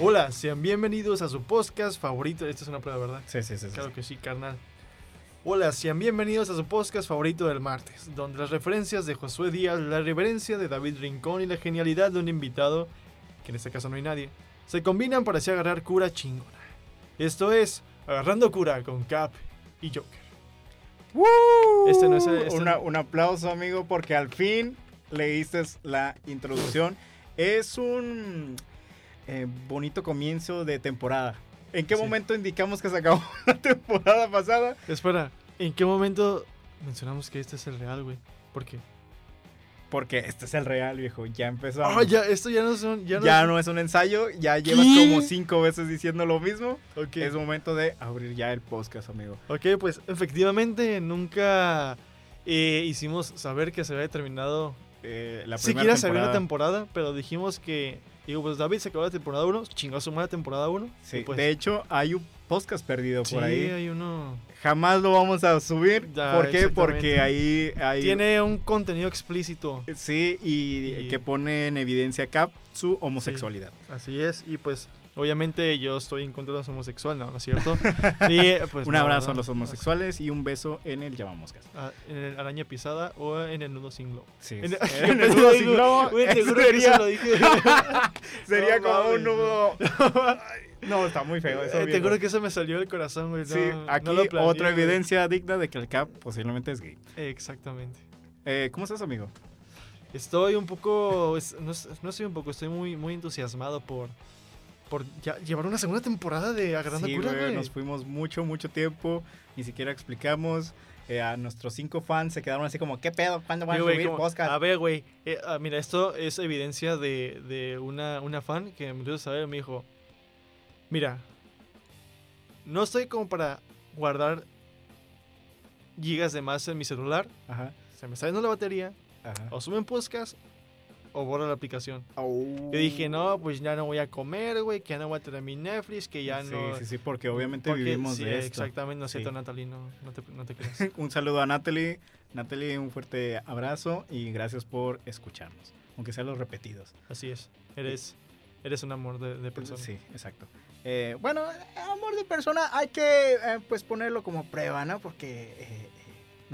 Hola, sean bienvenidos a su podcast favorito. Esta es una prueba, ¿verdad? Sí, sí, sí. sí. Claro que sí, carnal. Hola, sean bienvenidos a su podcast favorito del martes, donde las referencias de Josué Díaz, la reverencia de David Rincón y la genialidad de un invitado, que en este caso no hay nadie, se combinan para así agarrar cura chingona. Esto es Agarrando Cura con Cap y Joker. Este no es- este Una- no- Un aplauso, amigo, porque al fin leíste la introducción. Es un eh, bonito comienzo de temporada. ¿En qué Sí. momento indicamos que se acabó la temporada pasada? Espera, ¿en qué momento mencionamos que este es el real, güey? ¿Por qué? Porque este es el real, viejo. Ya empezó. Ah, ya, esto ya no son. Ya Ya no, no es un ensayo, ya llevas ¿Qué? como cinco veces diciendo lo mismo. Es momento de abrir ya el podcast, amigo. Ok, pues efectivamente nunca eh, hicimos saber que se había terminado Eh, la primera siquiera se había la temporada. temporada, pero dijimos que, digo, pues David se acabó la temporada 1, chingó su madre temporada 1. Sí, pues, de hecho, hay un podcast perdido sí, por ahí. hay uno. Jamás lo vamos a subir. Ya, ¿Por qué? Porque ahí. Tiene un contenido explícito. Sí, y, Y- que pone en evidencia Cap su homosexualidad. Así es, y pues obviamente yo estoy en contra de los homosexuales, no, ¿no es cierto? Y, pues, un no, abrazo no, a los homosexuales y un beso en el llamamoscas. ah, En el araña pisada o en el nudo sin globo. Sí, En el- En el nudo sin globo, Güey, te juro que sería, lo dije. sería como un nudo. No, está muy feo eso. Eh, te juro que eso me salió del corazón, güey. Sí, aquí otra evidencia digna de que el Cap posiblemente es gay. Exactamente. Eh, ¿Cómo estás, amigo? Estoy un poco, no, no estoy un poco, estoy muy, muy entusiasmado por, por ya- llevar una segunda temporada de Agarrando Sí, Cura, güey, nos fuimos mucho, mucho tiempo. Ni siquiera explicamos. Eh, a nuestros cinco fans se quedaron así como, ¿qué pedo? ¿Cuándo van Sí, a subir como- podcast? A ver, güey, eh, ah, mira, esto es evidencia de, de una, una fan que me dio saber, me dijo, mira, no estoy como para guardar gigas de más en mi celular, Ajá, se me está yendo la batería, ajá. o suben podcast o borra la aplicación. Au. Yo dije, no, pues ya no voy a comer, güey, que ya no voy a tener mi Netflix, que ya sí, no... Sí, sí, porque obviamente porque- vivimos sí, de esto. Exactamente, no es cierto, Sí. Natalie, no, no te, no te creas. Un saludo a Natalie. Natalie, un fuerte abrazo y gracias por escucharnos, aunque sean los repetidos. Así es, eres, eres un amor de, de persona. Sí, exacto. Eh, bueno, amor de persona hay que eh, pues ponerlo como prueba, ¿no? Porque... eh,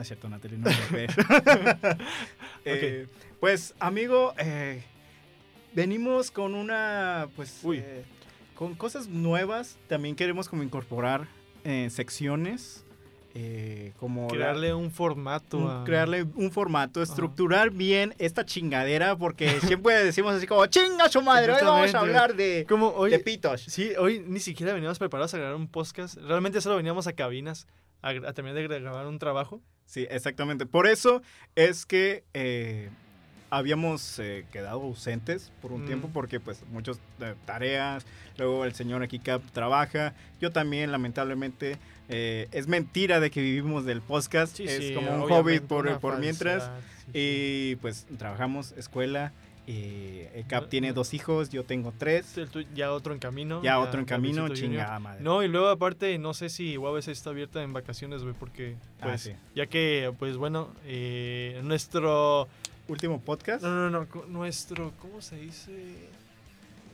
no es cierto, Natalie, no ves. Eh, Pues, amigo, eh, venimos con una, pues, Uy. eh, con cosas nuevas. También queremos como incorporar eh, secciones, eh, como la- Crearle un formato. un- a- crearle un formato, estructurar bien esta chingadera, porque siempre decimos así como, chinga su madre, hoy vamos a hablar de, Como hoy, de pitos. sí, hoy ni siquiera veníamos preparados a grabar un podcast. Realmente solo veníamos a cabinas a, a terminar de gra- grabar un trabajo. Sí, exactamente. Por eso es que eh, habíamos eh, quedado ausentes por un Mm. tiempo, porque pues muchas eh, tareas, luego el señor aquí Cap trabaja, yo también lamentablemente, eh, es mentira de que vivimos del podcast, Sí, es sí, como un hobby por, por mientras, sí. y pues trabajamos, escuela, el Cap No, tiene dos hijos, yo tengo tres, ya otro en camino. ya otro en camino, chingada madre. No, y luego aparte, no sé si UABC está abierta en vacaciones, güey, porque, Ah, pues, sí. ya que, pues bueno, eh, nuestro... Último podcast. No, no, no, nuestro, ¿cómo se dice?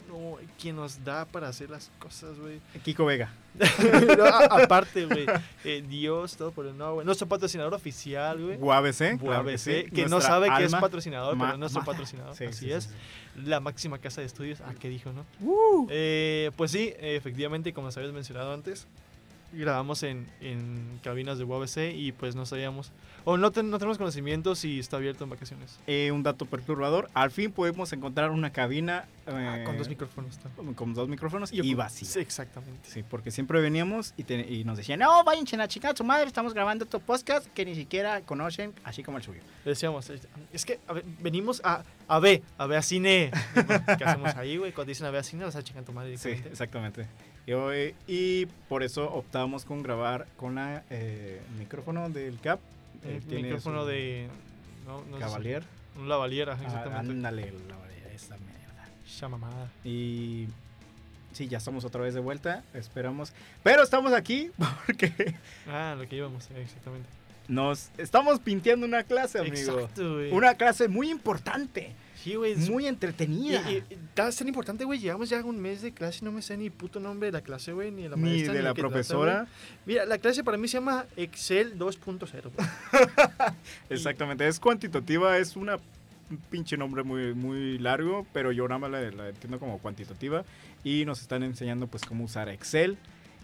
No, quien nos da para hacer las cosas, güey. Kiko Vega. No, a- aparte, güey, eh, Dios, todo por el no, güey. Nuestro patrocinador oficial, güey. UABC, claro que, UABC, sí. que no sabe que es patrocinador, pero es nuestro patrocinador. Sí, Así sí, sí, es. La máxima casa de estudios. Ah, ¿qué dijo, no? Uh. Eh, pues sí, efectivamente, como se habías mencionado antes, grabamos en, en cabinas de UABC y pues no sabíamos, o no, ten- no tenemos conocimiento si está abierto en vacaciones. Eh, un dato perturbador. Al fin podemos encontrar una cabina Ah, eh, con dos micrófonos. está. con dos micrófonos y, vacía. Sí, exactamente. Sí, porque siempre veníamos y, te- y nos decían, no, váyanse a chica su madre, estamos grabando otro podcast que ni siquiera conocen, así como el suyo. Decíamos, es que a ver, venimos a, a ver, a ver a cine. ¿Qué hacemos ahí, güey? Cuando dicen a ver a cine, vas a chingar tu madre. Sí, exactamente. Y, hoy- y por eso optamos con grabar con la eh, micrófono del CAP. eh, Un tiene micrófono de. No, no sé Cavalier. un lavalier, Ah, exactamente. ándale, Lavalier, esa mierda. Esa mamada. Y sí, ya estamos otra vez de vuelta, esperamos. Pero estamos aquí porque Ah, lo que íbamos, eh, exactamente. Nos estamos pinteando una clase, amigo. Exacto, güey. Una clase muy importante, Sí, güey. es- muy entretenida. Y, y- está tan importante, güey. Llevamos ya un mes de clase y no me sé ni puto nombre de la clase, güey. Ni de la Ni maestra, de la trata, profesora. Mira, la clase para mí se llama Excel 2.0. güey. Exactamente, es cuantitativa, es una un pinche nombre muy, muy largo, pero yo nada más la, la entiendo como cuantitativa y nos están enseñando pues cómo usar Excel.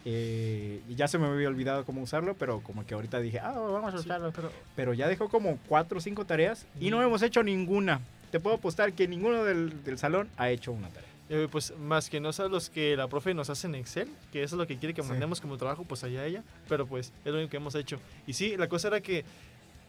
Eh, y ya se me había olvidado cómo usarlo, pero como que ahorita dije, ah, vamos a Sí, usarlo. pero Pero ya dejó como cuatro o cinco tareas y no Mm. hemos hecho ninguna. Te puedo apostar que ninguno del, del salón ha hecho una tarea. Eh, pues más que no son los que la profe nos hace en Excel, que eso es lo que quiere que Sí. mandemos como trabajo, pues allá ella, pero pues es lo único que hemos hecho. Y sí, la cosa era que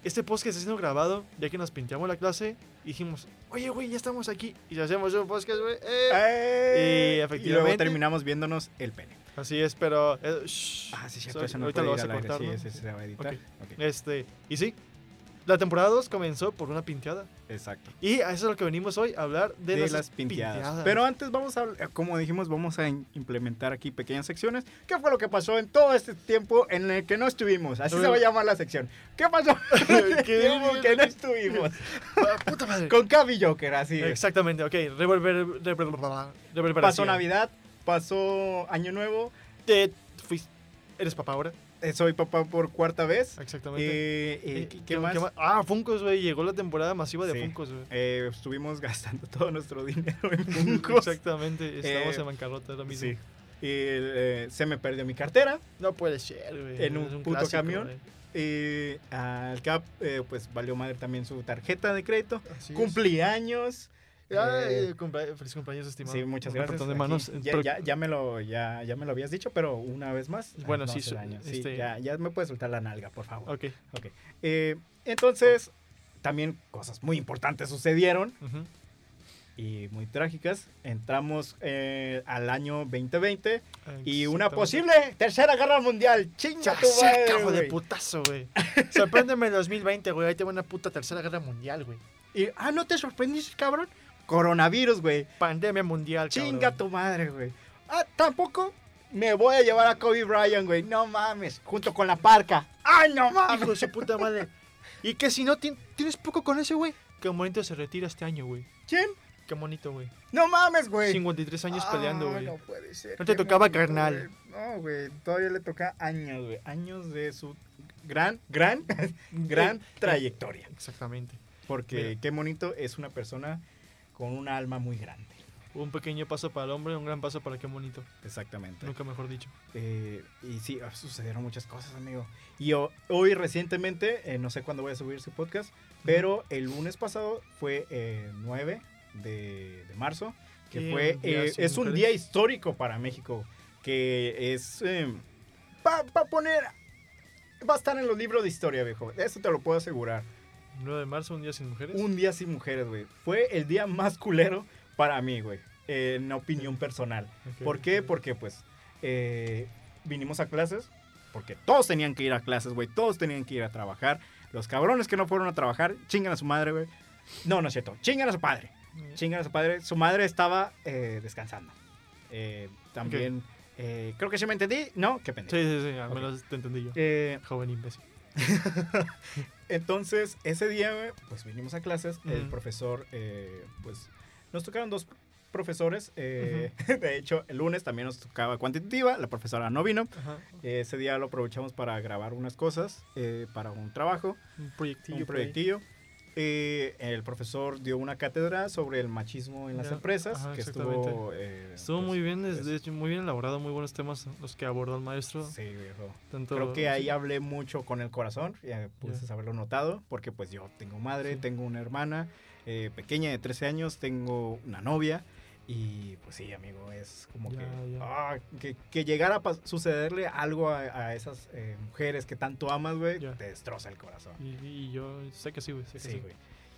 este podcast está siendo grabado, ya que nos pinteamos la clase, y dijimos, oye, güey, ya estamos aquí, y hacemos un podcast, güey. eh". ¡Eh! Y luego terminamos viéndonos el pene. Así es, pero... eh. Ah, sí, cierto, So- eso no ahorita lo vas a cortar, sí, ¿no? ese se va a editar. Ok. Ok, Este, y sí, la temporada 2 comenzó por una pinteada. Exacto. Y a eso es lo que venimos hoy, a hablar de, de, las, las pinteadas. pinteadas. Pero antes vamos a, como dijimos, vamos a implementar aquí pequeñas secciones. ¿Qué fue lo que pasó en todo este tiempo en el que no estuvimos? Así se va a llamar la sección. ¿Qué pasó en el que no estuvimos? Ah, puta madre. Con Cavi Joker, así. Exactamente, ok. Revolver, revolver- reverberación. Pasó Navidad, pasó Año Nuevo. Te fuiste- ¿Eres papá ahora? Eh, soy papá por cuarta vez. Exactamente. Eh, eh, ¿qué, qué más? Ah, Funkos, güey. Llegó la temporada masiva de Sí. Funkos, güey. Eh, estuvimos gastando todo nuestro dinero en Funkos. Exactamente. Estamos Eh, en bancarrota ahora mismo. Sí. Y se me perdió mi cartera. No puede ser, güey. En un puto clásico, camión. güey. Y al CAP, eh, pues valió madre también su tarjeta de crédito. Así. Cumpleaños. Ay, eh, cumplea- feliz cumpleaños, estimado. sí, muchas gracias. de manos. ya, Pero- ya, ya me lo, ya, ya me lo habías dicho, pero una vez más. Bueno, no sí. Sí, este- ya, ya me puedes soltar la nalga, por favor. Ok. Eh, entonces, también cosas muy importantes sucedieron y muy trágicas. Entramos eh, al año 2020 y una posible tercera guerra mundial. ¡Chinga Ya tu madre, cago de putazo, güey. Sorpréndeme el 2020, güey. Ahí te va una puta tercera guerra mundial, güey. Y, ah, ¿no te sorprendiste, cabrón? Coronavirus, güey. Pandemia mundial, Chinga cabrón. tu madre, güey. Ah, tampoco me voy a llevar a Kobe Bryant, güey. No mames. Junto con la parca. ¡Ay, no Hijo mames! de su puta madre. Y que si no tien- tienes poco con ese, güey. Qué bonito se retira este año, güey. ¿Quién? Qué bonito, güey. No mames, güey. 53 años peleando, Ah, güey. No puede ser. No te tocaba, bonito, carnal. No, güey. Todavía le toca años, güey. Años de su gran, gran, gran Eh, trayectoria. Exactamente. Porque Mira. qué bonito es una persona con un alma muy grande. Un pequeño paso para el hombre, un gran paso para qué bonito. Exactamente. Nunca mejor dicho. Eh, y sí, ah, sucedieron muchas cosas, amigo. Y ho- hoy recientemente, eh, no sé cuándo voy a subir su podcast, pero el lunes pasado fue eh, 9 de, de marzo, que Sí, fue, eh, es un día histórico para México, que es... va a poner... Va a estar en los libros de historia, viejo. Eso te lo puedo asegurar. 9 de marzo, un día sin mujeres. Un día sin mujeres, güey. Fue el día más culero para mí, güey. eh, en opinión personal. ¿Por qué? Porque pues eh, vinimos a clases, porque todos tenían que ir a clases, güey, todos tenían que ir a trabajar. Los cabrones que no fueron a trabajar, chingan a su madre, güey. No, no es cierto, chingan a su padre, chingan a su padre. Su madre estaba eh, descansando. Eh, también, eh, creo que sí me entendí, ¿no? Qué pendejo. Sí, sí, sí, al Ok. menos te entendí yo. Eh, Joven imbécil. entonces, ese día, pues vinimos a clases. El profesor, eh, pues, nos tocaron dos profesores. eh, De hecho, el lunes también nos tocaba cuantitativa. La profesora no vino. Ese día lo aprovechamos para grabar unas cosas eh, para un trabajo, Un proyectillo. un proyectillo. Eh, el profesor dio una cátedra sobre el machismo en las Ya, empresas, ajá, que estuvo... eh, Estuvo pues, muy bien, pues, de hecho, muy bien elaborado, muy buenos temas los que abordó el maestro. Sí, viejo. Tanto, Creo que ahí sí. hablé mucho con el corazón, ya pudiste haberlo notado, porque pues yo tengo madre, Sí. tengo una hermana eh, pequeña de 13 años, tengo una novia, y pues sí, amigo, es como Ya, que, ya. ah, que, que llegara a sucederle algo a, a esas eh, mujeres que tanto amas, güey, te destroza el corazón. Y, y yo sé que sí, güey. Sé que Sí, sí. güey.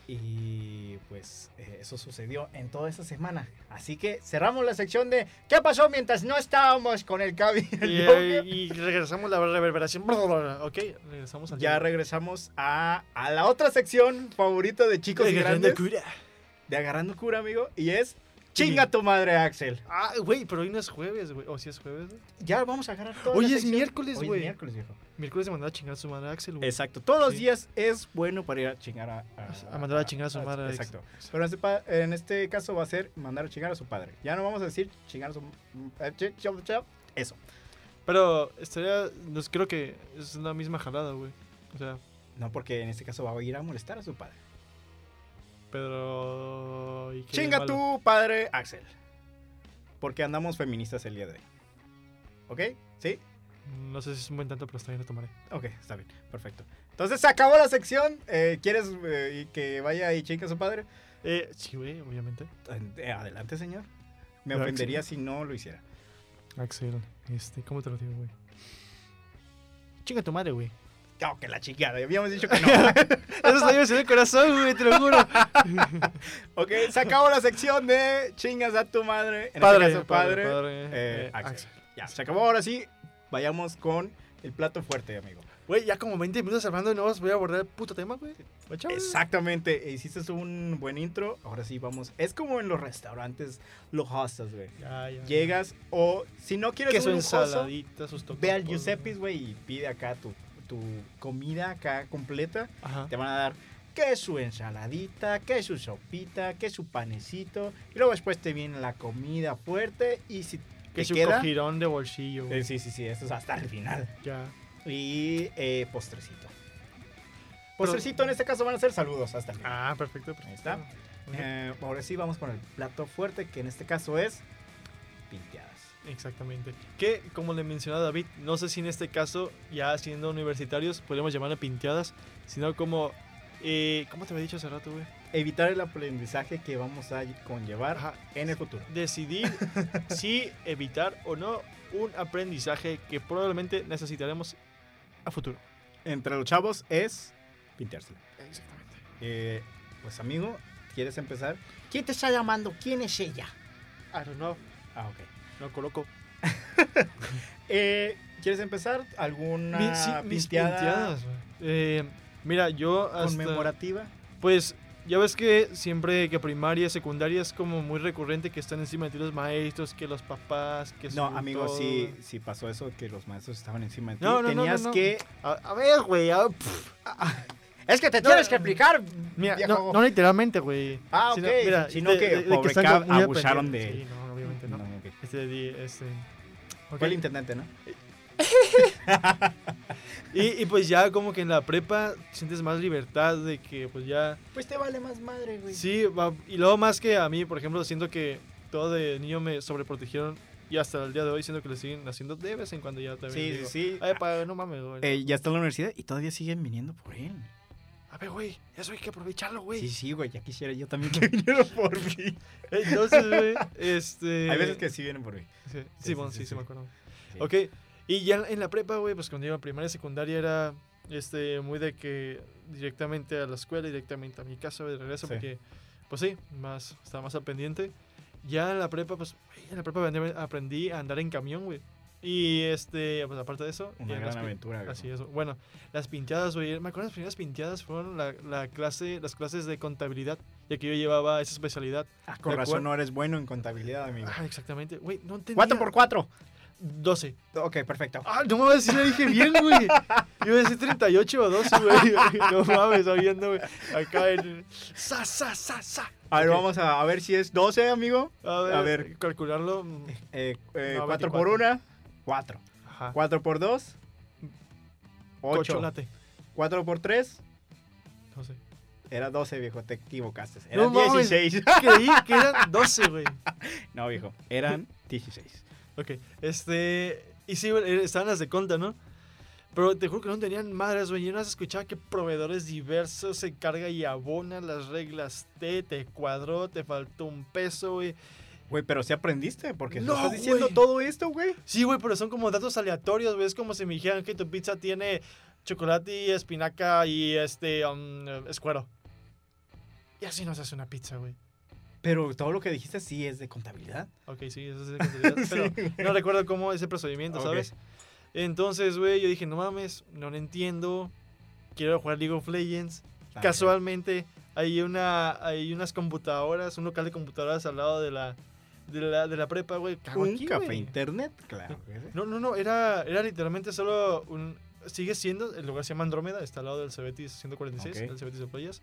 Y pues eh, eso sucedió en toda esa semana. Así que cerramos la sección de ¿Qué pasó mientras no estábamos con el Cavi? y Y, eh, y regresamos a la reverberación. Ok, regresamos al Ya regresamos a, a la otra sección favorita de chicos y Agarrando grandes. cura. De agarrando cura, amigo. Y es Chinga tu madre, Axel. Ah, güey, pero hoy no es jueves, güey. O si es jueves, güey. Ya vamos a agarrar todo. Hoy es miércoles, Hoy güey. es miércoles, viejo. Miércoles de mandar a chingar a su madre a Axel, güey. Exacto. Todos los días es bueno para ir a chingar a... A mandar a chingar a su madre a Exacto. Pero en este, en este caso va a ser mandar a chingar a su padre. Ya no vamos a decir chingar a su... eh, Eso. Pero estaría. No, sé, creo que es la misma jalada, güey. O sea, No, porque en este caso va a ir a molestar a su padre. Pero. ¿y qué Chinga tu padre, Axel. Porque andamos feministas el día de hoy. ¿Ok? ¿Sí? No sé si es un buen tanto, pero está bien, lo tomaré. Ok, está bien. Perfecto. Entonces se acabó la sección. Eh, ¿Quieres eh, que vaya y chingue a su padre? Eh, sí, güey, obviamente. Eh, adelante, señor. Me ofendería si no lo hiciera. Axel, este, ¿cómo te lo digo, güey? Chinga tu madre, güey. Que la chingada. Habíamos dicho que no. Eso está se el corazón, güey, te lo juro. ok, se acabó la sección de chingas a tu madre. En padre, este caso, padre. padre, eh, eh, Axel. Axel. Ya, se acabó. Ahora sí, vayamos con el plato fuerte, amigo. Güey, ya como 20 minutos hablando y no os voy a abordar el puto tema, güey. Exactamente, hiciste un buen intro. Ahora sí, vamos. Es como en los restaurantes, los hostas, güey. Ya, ya. Llegas o si no quieres que un lujoso, ensaladita, sus totopos. ve al. Giuseppe's, güey, y pide acá tu, tu comida acá completa. Ajá. Te van a dar que su ensaladita, que su sopita, que su panecito. Y luego después te viene la comida fuerte y si Que te su queda... de bolsillo. Eh, sí, sí, sí, eso es hasta el final. Ya. Y eh, postrecito. Postrecito en este caso van a ser saludos hasta el final. Ah, perfecto, perfecto. Ahí está. Eh, ahora sí vamos con el plato fuerte, que en este caso es pinteadas. Exactamente. Que, como le mencionaba David, no sé si en este caso, ya siendo universitarios, podríamos llamarle pinteadas, sino como. Eh, ¿Cómo te había dicho hace rato, güey? Evitar el aprendizaje que vamos a conllevar Ajá. en el futuro. Decidir si evitar o no un aprendizaje que probablemente necesitaremos a futuro. Entre los chavos es pinteárselo. Exactamente. Eh, pues amigo, ¿quieres empezar? ¿Quién te está llamando? ¿Quién es ella? I don't know. Ah, ok. No coloco. Eh, ¿Quieres empezar? ¿Alguna Mi- sí, mis pinteada. Eh, mira, yo hasta... conmemorativa? Pues ya ves que siempre que primaria, secundaria es como muy recurrente que están encima de ti los maestros, que los papás, que No, amigo, todo. sí, sí pasó eso, que los maestros estaban encima de ti. No, no, Tenías no, que... A, a ver, güey. Es que te tienes que explicar, Mira, no, no literalmente, güey. Ah, Sino, ok, mira, sino de- que de- de pobre están Cab abusaron de aprendiendo. Sí, Este, di- este... Fue el intendente, ¿no? Y, y pues ya como que en la prepa sientes más libertad de que pues ya... Pues te vale más madre, güey. Sí, y luego más que a mí, por ejemplo, siento que todo de niño me sobreprotegieron y hasta el día de hoy siento que le siguen haciendo de vez en cuando ya también. Sí, digo, sí, sí. Ay, pa, no mames, güey. Eh, ya está en la universidad y todavía siguen viniendo por él. A ver, güey, eso hay que aprovecharlo, güey. Sí, sí, güey, ya quisiera yo también que vinieran por mí. Entonces, güey, este... Hay veces que sí vienen por mí. Sí, sí, sí, bueno, sí, sí, sí, sí, me acuerdo. Sí. Ok, y ya en- la prepa, güey, pues cuando iba a primaria, secundaria era este, muy de que directamente a la escuela, directamente a mi casa, de regreso, Sí. porque, pues sí, más, estaba más al pendiente. Ya en la prepa, pues, güey, en la prepa aprendí, aprendí a andar en camión, güey. Y este, pues aparte de eso, Una gran aventura, güey. Así es. Bueno, las pintadas, güey. Me acuerdo las primeras pintadas fueron la, la clase, las clases de contabilidad, ya que yo llevaba esa especialidad. Ah, con razón no eres bueno en contabilidad, amigo. Ah, exactamente. Güey, no entendía. 4 por 4 12. Ok, perfecto. Ah, no mames, sí le dije bien, güey. Yo iba a decir 38 o 12, güey. No mames, sabiendo, güey. Acá en. ¡Sa, sa, sa, sa! A ver, vamos a, a ver si es 12, amigo. A ver, a ver. calcularlo. mm, Eh, eh, No, 4 por 1, 4. Ajá. 4 por 2, 8. Cocholate. 4 por 3, No sé. era 12, viejo, te equivocaste. No Eran mames. 16. Creí que eran 12, güey. no, viejo, eran 16. Ok, este. Y sí, güey, estaban las de conta, ¿no? Pero te juro que no tenían madres, güey. Yo no escuchaba que proveedores diversos se carga y abona las reglas T, te cuadró, te faltó un peso, güey. Güey, pero sí aprendiste, porque No, estás diciendo güey. todo esto, güey. Sí, güey, pero son como datos aleatorios, güey. Es como si me dijeran que tu pizza tiene chocolate y espinaca y este um, escuero. Y así no se hace una pizza, güey. Pero todo lo que dijiste sí es de contabilidad. Ok, sí, eso es de contabilidad, pero Sí, no recuerdo cómo es el procedimiento. ¿sabes? Entonces, güey, yo dije, no mames, no lo entiendo. Quiero jugar League of Legends. Casualmente, hay, una, hay unas computadoras, un local de computadoras al lado de la, de la, de la prepa, güey. ¿Qué hago Un aquí, café güey? internet, claro. No, no, no, era, era literalmente solo un... sigue siendo, el lugar se llama Andrómeda, está al lado del Cebetis 146, Ok. el Cebetis de Playas.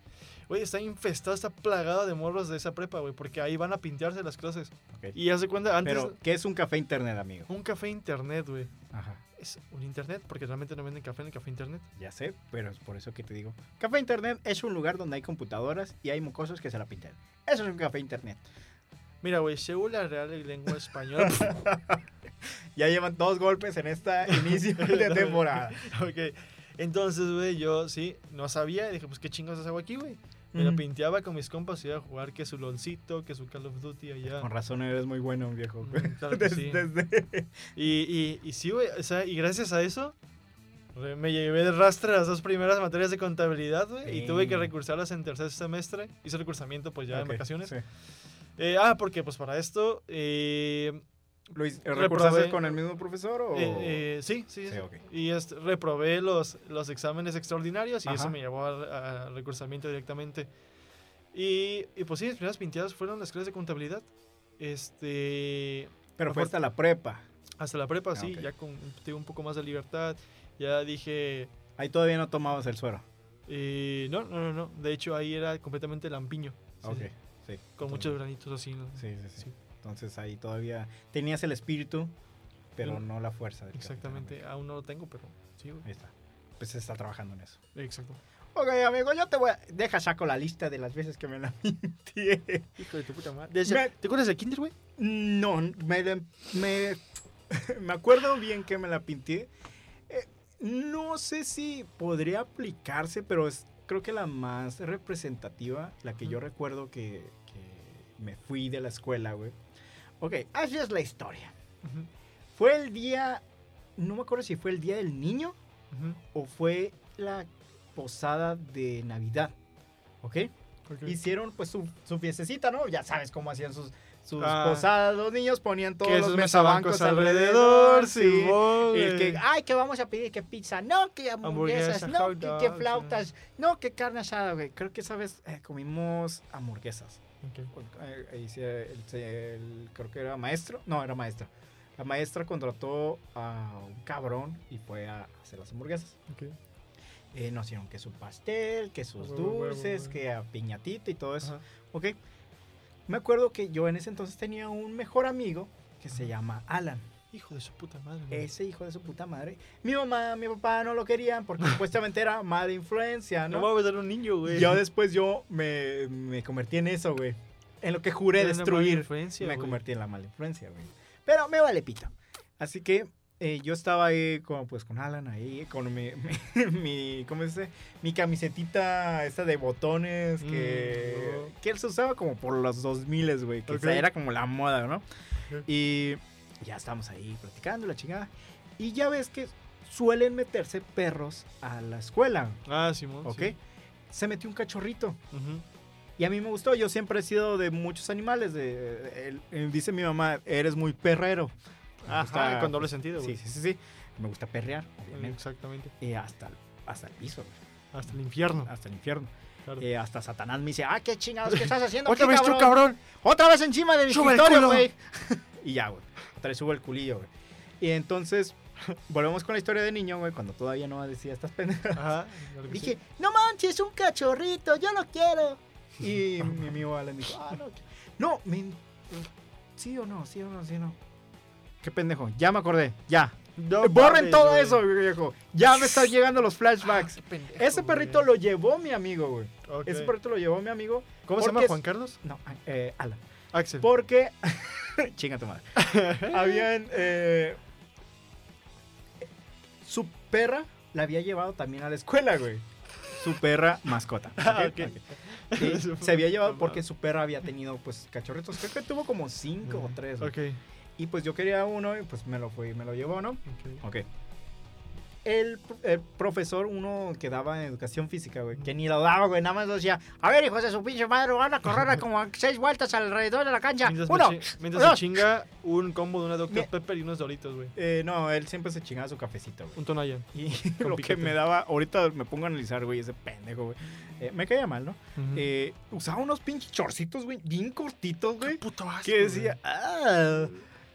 Güey, está infestado, está plagado de morros de esa prepa, güey, porque ahí van a pintearse las clases. Ok. Y hace cuenta, antes, Pero, ¿qué es un café internet, amigo? un café internet, güey. Ajá. Es un internet, porque realmente no venden café en el café internet. Ya sé, pero es por eso que te digo. Café internet es un lugar donde hay computadoras y hay mocosos que se la pintan. Eso es un café internet. Mira, güey, según la Real Lengua Española. Ya llevan dos golpes en esta inicio de temporada. ok. Entonces, güey, yo sí, no sabía. Y dije, pues, ¿qué chingados hago aquí, güey? Me Ujú. pinteaba con mis compas y iba a jugar que su LOLcito, que su Call of Duty allá. Con razón eres muy bueno, viejo. Mm, claro que Des- sí. desde- Y, y, y sí, güey, o sea, y gracias a eso me llevé de rastre las dos primeras materias de contabilidad, güey, y tuve que recursarlas en tercer semestre. Hice recursamiento, pues ya en Ok, vacaciones. sí. Eh, ah, porque pues para esto, eh, ¿Lo. ¿Recursaste con el mismo profesor o...? eh, eh, sí, sí, Sí. Y este, reprobé los, los exámenes extraordinarios y eso me llevó a, a recursamiento directamente. Y, y pues sí, mis primeras pintadas fueron las clases de contabilidad. Este, Pero fue hasta la prepa. hasta la prepa, Ah, sí, ya con tengo un poco más de libertad. Ya dije, Ahí todavía no tomabas el suero. eh, no, no, no, no. De hecho, ahí era completamente lampiño. sí, Ok, sí. Con muchos granitos así. ¿no? Sí, sí, sí, Sí. Entonces ahí todavía tenías el espíritu, pero no la fuerza. del Exactamente. capitán. Aún no lo tengo, pero sí, güey. Ahí está. Pues se está trabajando en eso. Exacto. Ok, amigo, yo te voy a... Deja saco la lista de las veces que me la mintié. Hijo de tu puta madre. Desde- Me- ¿Te acuerdas de Kinder, güey? No, me, me, me acuerdo bien que me la pinté. Eh, no sé si podría aplicarse, pero es creo que la más representativa, la que yo recuerdo que, que me fui de la escuela, güey. Ok, así es la historia. Fue el día, no me acuerdo si fue el día del niño o fue la posada de Navidad. ¿Ok? Ok. Hicieron pues su, su fiestecita, ¿no? Ya sabes cómo hacían sus, sus Ah. posadas. Los niños ponían todos los mesabancos alrededor. sí. Simón, El que, güey. ay, que vamos a pedir que pizza, no, que hamburguesas, Hamburguesa, no, hot que, flautas, no, que carne asada, güey. Creo que, ¿sabes? Eh, comimos hamburguesas. Ok. Eh, eh, hice el- el- creo que era maestro. No, era maestra. La maestra contrató a un cabrón y fue a hacer las hamburguesas. Ok. Eh, nos hicieron que su pastel, que sus dulces, que a piñatita y todo eso. Ajá. ¿Ok? Me acuerdo que yo en ese entonces tenía un mejor amigo que se llama Alan. Hijo de su puta madre. güey. Ese hijo de su puta madre. Mi mamá, mi papá no lo querían porque supuestamente era mala influencia, No ¿no? mames, era un niño, güey. Yo después yo me, me convertí en eso, güey. En lo que juré Era una mala destruir. influencia, me güey. convertí en la mala influencia, güey. Pero me vale pito. Así que eh, yo estaba ahí con, pues, con Alan ahí, con mi, mi, mi- ¿cómo se dice? Mi camisetita esta de botones que, Mm, que él se usaba como por los 2000, güey. Que o sea, Ok. era como la moda, ¿no? Y ya estábamos ahí platicando, la chingada. Y ya ves que suelen meterse perros a la escuela, Ah, Simón. ¿ok? sí. Se metió un cachorrito. Y a mí me gustó, yo siempre he sido de muchos animales. De, dice mi mamá, eres muy perrero. Ajá, con doble sentido, Sí, güey. sí, sí, sí. Me gusta perrear, obviamente. Exactamente. Y hasta, el- hasta el piso, güey, Hasta el infierno. hasta el infierno. Claro. Y hasta Satanás me dice, ah, qué chingados, ¿qué estás haciendo? Otra aquí, vez tú, cabrón. Otra vez encima de mi ¡Sube el escritorio, güey. y ya, güey. Otra vez subo el culillo, güey. Y entonces, volvemos con la historia de niño, güey, cuando todavía no decía estas pendejas. Ajá. claro Dije, sí. no manches, es un cachorrito, yo lo quiero. Y mi amigo Alan dijo, ah, no. No, me... sí o no, sí o no, sí o no. Qué pendejo, ya me acordé, ya. No Borren mames, todo güey. eso, viejo. Ya me están llegando los flashbacks. Pendejo, Ese perrito güey. lo llevó mi amigo, güey. Ese perrito lo llevó mi amigo. ¿Cómo se llama? ¿Juan Carlos? No, eh, Alan. Axel. Porque. Chinga tu madre. Habían. eh, su perra la había llevado también a la escuela, güey. Su perra mascota. Ah, ¿ok? ok. Ok. Y se había llevado porque su perra había tenido, pues, cachorritos. Creo que tuvo como cinco o tres. güey. Ok. Y pues yo quería uno y pues me lo fui, me lo llevó, ¿no? Ok. Ok. El, el profesor, uno que daba en educación física, güey, que ni lo daba, güey, nada más decía, a ver, hijos de su pinche madre, van a correr como seis vueltas alrededor de la cancha. Mientras, me Uno, chi- mientras dos. se chinga un combo de una Dr. Mi- Pepper y unos doritos, güey. Eh, no, él siempre se chingaba su cafecito, güey. Un Tonayan. Y lo que me daba, ahorita me pongo a analizar, güey, ese pendejo, güey. Eh, me caía mal, ¿no? Ujú. Eh, usaba unos pinches chorcitos, güey, bien cortitos, güey. Puto asco, Que decía, ah.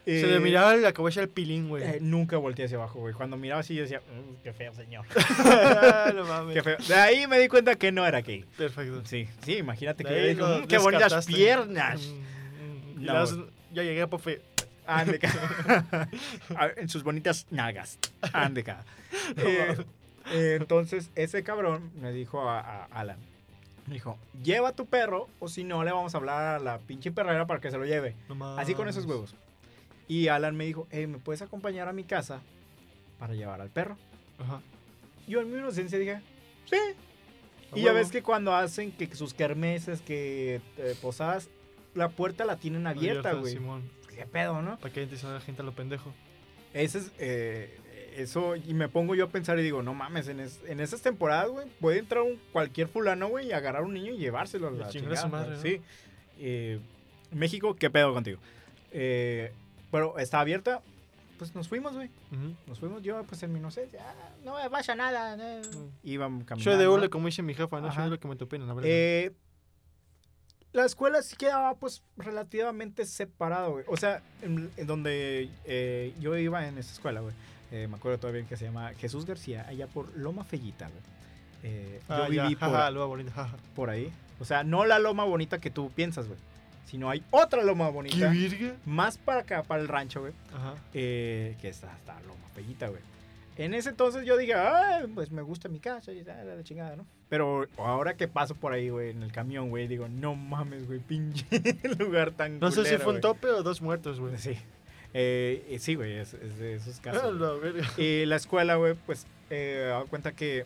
Se le Eh, miraba la cabeza al pilín, güey. eh, nunca volteé hacia abajo, güey. Cuando miraba así, yo decía, "Mm, qué feo, señor. no mames. qué feo. De ahí me di cuenta que no era gay. Perfecto. Sí, sí, imagínate De que dijo, "Mm, qué bonitas piernas. Mm, mm, y No, las- ya llegué a Pofe. Ande ca- A ver, en sus bonitas nalgas. Ande ca. Eh, eh, entonces, ese cabrón me dijo a, a Alan. Me dijo, lleva a tu perro o si no le vamos a hablar a la pinche perrera para que se lo lleve. No Así con esos huevos. Y Alan me dijo, hey, ¿me puedes acompañar a mi casa para llevar al perro? Ajá. Yo en mi inocencia dije, sí. A Y ya huevo. ves que cuando hacen que sus kermeses, que eh, posadas, la puerta la tienen abierta, güey. ¿Qué pedo, no? Para que a la gente a lo pendejo. Ese es, eh, eso, y me pongo yo a pensar y digo, no mames, en, es- en esas temporadas, güey, puede entrar un, cualquier fulano, güey, y agarrar a un niño y llevárselo a la chingar a su chingada, madre, ¿no? Sí. Eh, México, ¿qué pedo contigo? Eh, pero está abierta, pues nos fuimos, güey. Nos fuimos yo, pues en mi inocencia, "Ah, no me vaya nada. no". Mm. Íbamos caminando. Soy de hule, como dice mi jefa, ¿no? Ajá. De hule que me topé la verga. Eh, la escuela sí quedaba pues relativamente separado, güey. O sea, en, en donde eh, yo iba en esa escuela, güey. eh, me acuerdo todavía que se llama Jesús García, allá por Loma Fellita, güey. Eh, Ah, yo ya, viví lo jaja. por ahí. O sea, no la loma bonita que tú piensas, güey. Sino hay otra loma ¿Qué bonita. virga? Más para acá, para el rancho, güey. Ajá. eh, que está hasta Loma Fellita, güey. En ese entonces yo dije, ah, pues me gusta mi casa y tal, la chingada, ¿no? Pero ahora que paso por ahí, güey, en el camión, güey, digo, no mames, güey, pinche lugar tan No sé si culero, fue un güey". tope o dos muertos, güey. Sí. Eh, eh, sí, güey, es, es de esos Ah, casos. la verga. Y la escuela, güey, pues, eh, dado cuenta que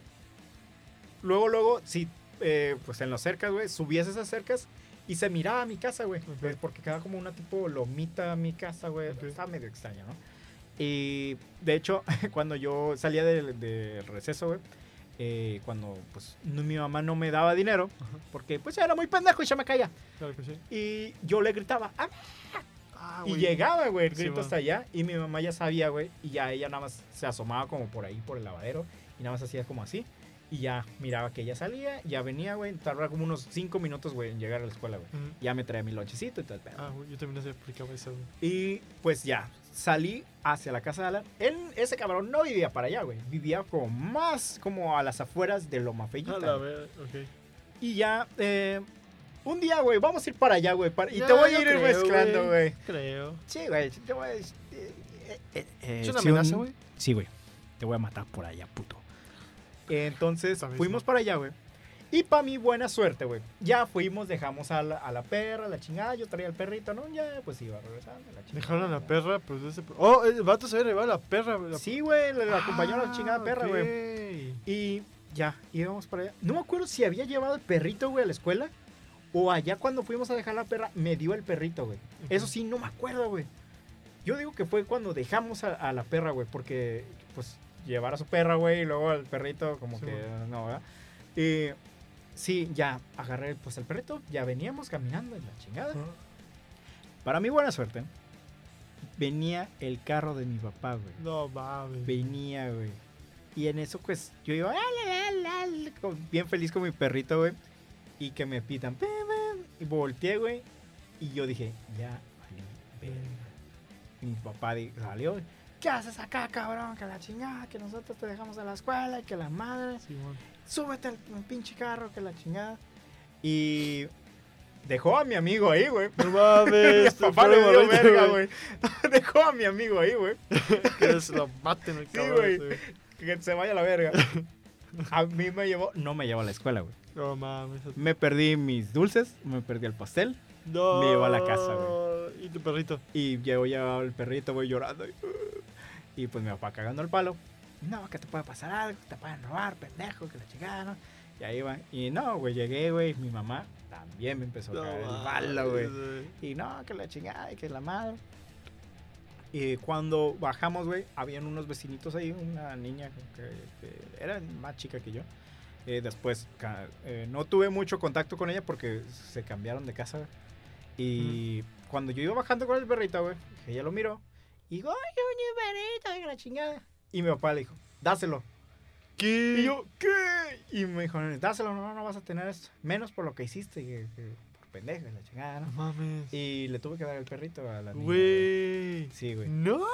luego, luego, sí, eh, pues en las cercas, güey, subías esas cercas y se miraba mi casa, güey. Pues, Porque quedaba como una tipo lomita mi casa, güey. Estaba medio extraño, ¿no? Y de hecho, cuando yo salía del receso, güey, eh, cuando pues no- mi mamá no me daba dinero, Ajá. porque pues era muy pendejo y ya me caía. Claro que sí. Y yo le gritaba, "Ah", Ah, y llegaba, güey, el Sí, grito man. hasta allá. Y mi mamá ya sabía, güey. Y ya ella nada más se asomaba como por ahí, por el lavadero. Y nada más hacía como así. Y ya miraba que ella salía, ya venía, güey. Tardaba como unos cinco minutos, güey, en llegar a la escuela, güey. Ya me traía mi lonchecito y tal, pedo. Ah, güey, yo también se aplicaba eso, güey. Y pues ya, salí hacia la casa de Alan. Él, ese cabrón no vivía para allá, güey. Vivía como más como a las afueras de Loma Fellita. Ah, la verga, ok. Y ya, eh, un día, güey, vamos a ir para allá, güey. para- Y Ya, te voy a ir creo, mezclando, güey. Creo. Sí, güey, te voy a... eh, eh, eh, ¿Es una amenaza, güey? Sí, güey. Te voy a matar por allá, puto. Entonces, fuimos para allá, güey. Y para mi buena suerte, güey. Ya fuimos, dejamos a la, a la perra, la chingada. Yo traía el perrito, ¿no? Ya, pues iba regresando. La chingada, Dejaron a la perra, pues ese... Oh, el vato se había llevado a la perra, güey. la- Sí, güey, le le acompañó a la Ah, chingada perra, güey. Y ya, íbamos para allá. No me acuerdo si había llevado el perrito, güey, a la escuela. O allá cuando fuimos a dejar la perra, me dio el perrito, güey. Eso sí, no me acuerdo, güey. Yo digo que fue cuando dejamos a, a la perra, güey, porque, pues, llevar a su perra, güey, y luego al perrito, como Sí, que, no, ¿verdad? Y sí, ya agarré, pues, al perrito, ya veníamos caminando en la chingada. Ajá. Para mi buena suerte, venía el carro de mi papá, güey. No mames. Venía, güey. Y en eso, pues, yo iba bien feliz con mi perrito, güey. Y que me pitan, y volteé, güey. Y yo dije, ya, valí, verga". Y mi papá salió, ¿qué haces acá, cabrón? Que la chingada, que nosotros te dejamos a la escuela, y que la madre, Simón. súbete al pinche carro, que la chingada. Y dejó a mi amigo ahí, güey. No mames. Mi papá le dio verga, güey. Dejó a mi amigo ahí, güey. Que se lo maten el Sí, cabrón. güey. Que se vaya a la verga. A mí me llevó, no me llevó a la escuela, güey. No mames. Me perdí mis dulces, me perdí el pastel No. Me llevó a la casa, güey. ¿Y tu perrito? y llevo ya el perrito, güey, llorando. Y, pues mi papá cagando el palo. No, que te puede pasar algo, te pueden robar, pendejo, que la chingada, ¿no? Y ahí va. Y no, güey, llegué, güey. Mi mamá también me empezó a No cagar el mames, palo, güey. Y no, que la chingada y que la madre. Y cuando bajamos, güey, habían unos vecinitos ahí, una niña que, que era más chica que yo. Eh, después eh, no tuve mucho contacto con ella porque se cambiaron de casa. Y cuando yo iba bajando con el perrito, güey, ella lo miró. Y digo, ay, un que la chingada. Y mi papá le dijo, dáselo. ¿Qué? Y yo, ¿qué? Y me dijo, dáselo, no, no vas a tener esto. Menos por lo que hiciste. que- que- pendejo, y la chingada, No ¿no? mames. Y le tuve que dar el perrito a la niña. Güey. Sí, güey. No.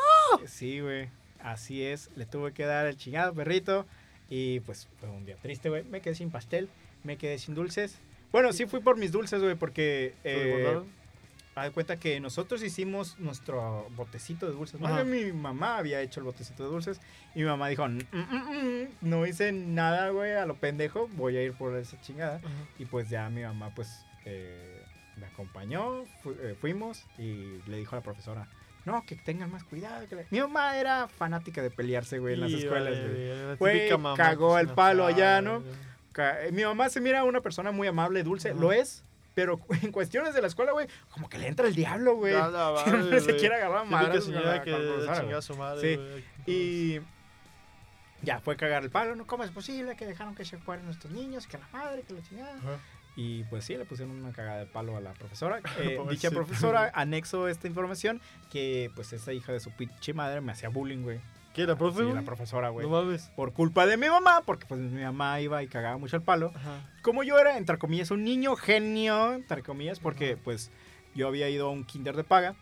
Sí, güey. Así es. Le tuve que dar el chingado perrito. Y pues fue un día triste, güey. Me quedé sin pastel. Me quedé sin dulces. Bueno, sí fui por mis dulces, güey, porque... ¿Te Eh? Haz de cuenta que nosotros hicimos nuestro botecito de dulces. Ajá. Más bien mi mamá había hecho el botecito de dulces. Y mi mamá dijo, "Mm, mm, mm, no hice nada, güey, a lo pendejo. Voy a ir por esa chingada. Ajá. Y pues ya mi mamá, pues, eh, me acompañó, fu- eh, fuimos y le dijo a la profesora, no, que tengan más cuidado. que la-". Mi mamá era fanática de pelearse, güey, en las Y escuelas, güey. cagó el palo allá, ¿no? Mi mamá se mira una persona muy amable, dulce, Ajá. lo es, pero en cuestiones de la escuela, güey, como que le entra el diablo, güey. Madre, Siempre se quiere agarrar que a su madre, Sí. Y ya fue cagar el palo, ¿no? ¿Cómo es posible que dejaron que se fueran nuestros niños? Que la madre, que la chingada. Y pues sí, le pusieron una cagada de palo a la profesora. Eh, dicha profesora anexó esta información que pues esa hija de su pinche madre me hacía bullying, güey. ¿Qué, la profe, Sí, güey? la profesora, güey. No mames. Por culpa de mi mamá, porque pues mi mamá iba y cagaba mucho el palo. Ajá. Como yo era, entre comillas, un niño genio, entre comillas, porque pues yo había ido a un kinder de paga.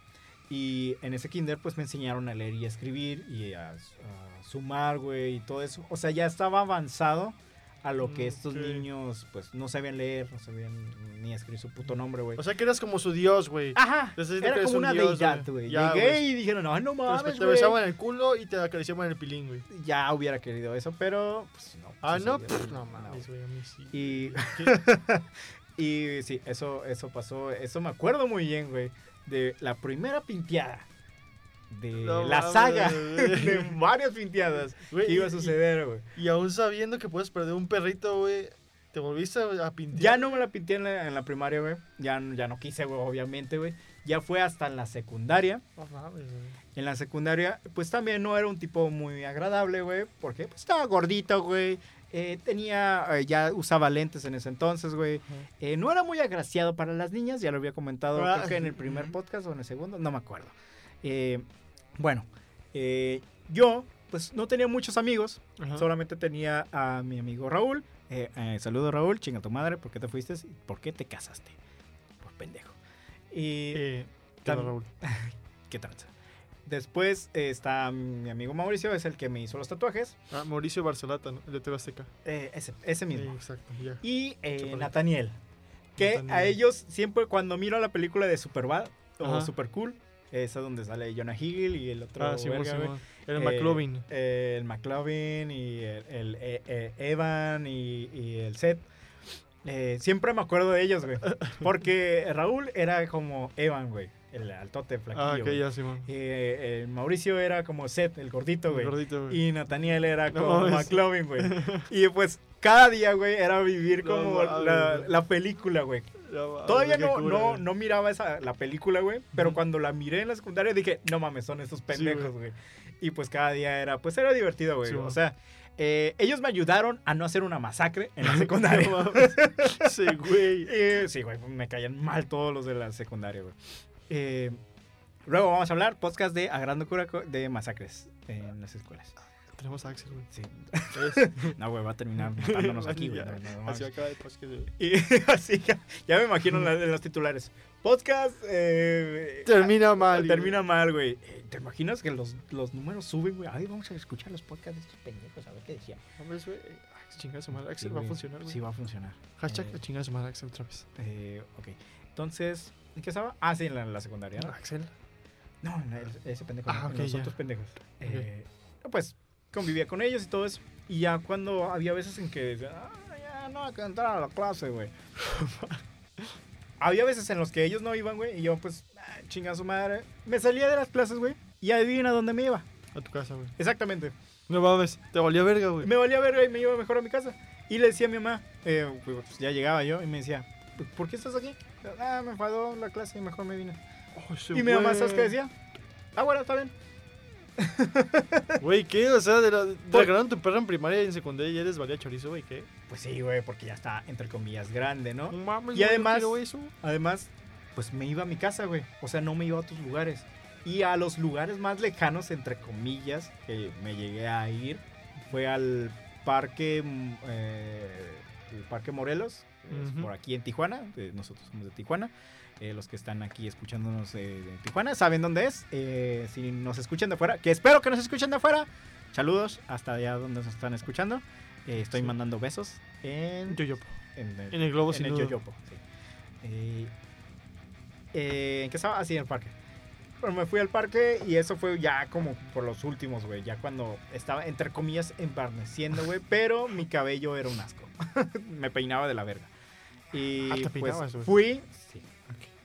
Y en ese kinder pues me enseñaron a leer y a escribir y a, a sumar, güey, y todo eso. O sea, ya estaba avanzado a lo que Mm, estos niños pues no sabían leer, no sabían ni escribir su puto nombre, güey. O sea que eras como su dios, güey. Ajá, era como un una dios, deidad, güey. Llegué y dijeron, no, no Te, mames, te güey. besaban el culo y te acariciaban el pilín, güey. Ya hubiera querido eso, pero pues no. Ah, no, Pff, no, mames, güey, a mí sí. Y, y sí, eso, eso pasó. Eso me acuerdo muy bien, güey. De la primera pinteada. De No la mames, saga. De varias pinteadas. Güey, que iba a suceder, güey. Y, aún sabiendo que puedes perder un perrito, güey, te volviste a, pintar. Ya no me la pinté en la, en la primaria, güey. Ya, ya no quise, güey, obviamente, güey. Ya fue hasta en la secundaria. No mames, güey. En la secundaria, pues también no era un tipo muy agradable, güey. Porque pues, estaba gordito, güey. Eh, tenía, eh, ya usaba lentes en ese entonces, güey. Eh, no era muy agraciado para las niñas, ya lo había comentado creo que en el primer podcast o en el segundo, no me acuerdo. Eh, bueno, eh, yo pues no tenía muchos amigos, Ajá. solamente tenía a mi amigo Raúl. Eh, eh, saludo Raúl, chinga tu madre, ¿por qué te fuiste? ¿Por qué te casaste? Por pendejo. Y Eh, Tam- Raúl. qué tranza. Después está mi amigo Mauricio, es el que me hizo los tatuajes. Ah, Mauricio Barcelata, ¿no? El de. Eh, ese, ese mismo. Exacto, ya. Y. Nathaniel. Que a ellos siempre cuando miro la película de Superbad o. Super Cool, esa donde sale Jonah Hill y el otro Ah, verga, Simón. Era eh, McLovin. eh, el McLovin y el, el, eh, Evan y, y el Seth. Siempre me acuerdo de ellos, güey. Porque Raúl era como Evan, güey. El altote flaquillo. Ah, ok, ya, Simón. El Mauricio era como Seth, el gordito, El güey. gordito, güey. Y Nathaniel era No como. McLovin, güey. Y pues cada día, güey, era vivir No como la, la película, güey. Todavía no, cura, no, no miraba esa, la película, güey. Pero cuando la miré en la secundaria dije, no mames, son estos pendejos, güey. Y pues cada día era, pues era divertido, güey. Sí, o sea, eh, ellos me ayudaron a no hacer una masacre en la secundaria. Sí, güey. Eh, sí, güey, me caían mal todos los de la secundaria, güey. Eh, luego vamos a hablar podcast de Agrando Cura de masacres en las escuelas. Tenemos a Axel, güey. Sí. No, güey, va a terminar matándonos aquí, güey. Así acaba de podcast, güey. Y así, ya, ya me imagino en, los titulares. Podcast eh, Termina mal. termina mal, güey. Eh, ¿Te imaginas que los, los números suben, güey? Ay, vamos a escuchar los podcasts de estos pendejos, a ver qué decían. Mames, güey. Ah, Chinga su madre. Axel Sí, va a funcionar, güey. Sí, va a funcionar. Hashtag Eh, chinga su madre, Axel, otra vez. eh, ok. Entonces, ¿en qué estaba? Ah, sí, en la, en la secundaria, ¿no? Axel. No, en la- ese pendejo. Ah, no, en ok, los ya. otros pendejos. Eh, pues convivía con ellos y todo eso. Y ya cuando había veces en que decía, ah, ya no hay que entrar a la clase, güey. había veces en los que ellos no iban, güey, y yo, pues, ah, chinga su madre. Me salía de las clases, güey, y adivina dónde me iba. A tu casa, güey. Exactamente. No mames. Te valía verga, güey. Me valía verga y me iba mejor a mi casa. Y le decía a mi mamá, eh, pues, ya llegaba yo, y me decía, "Pues, ¿por qué estás aquí? Ah, me enfadó la clase y mejor me vine. Oh, Y mi mamá, ¿sabes qué decía? Ah, bueno, está bien. Güey, ¿qué? O sea, de la, te regalaron tu perro en primaria y en secundaria y eres valía chorizo, güey, ¿qué? Pues sí, güey, porque ya está, entre comillas, grande, ¿no? No mames, Y güey, además- eso. Además, pues me iba a mi casa, güey. O sea, no me iba a otros lugares. Y a los lugares más lejanos, entre comillas, que me llegué a ir, fue al parque, mm, eh, el parque Morelos, es Ujú. por aquí en Tijuana. nosotros somos de Tijuana. Eh, los que están aquí escuchándonos eh, de Tijuana saben dónde es. Eh, si nos escuchan de afuera, que espero que nos escuchen de afuera. Saludos hasta allá donde nos están escuchando. Eh, estoy Sí. mandando besos en, Yoyopo. en el, En el globo en sin el. Yoyopo. sí. ¿En qué estaba? Así en el parque. Bueno, me fui al parque y eso fue ya como por los últimos, güey. Ya cuando estaba, entre comillas, embarneciendo, güey. Pero mi cabello era un asco. me peinaba de la verga. Y Ah, ¿te pues peinabas, fui. Sí.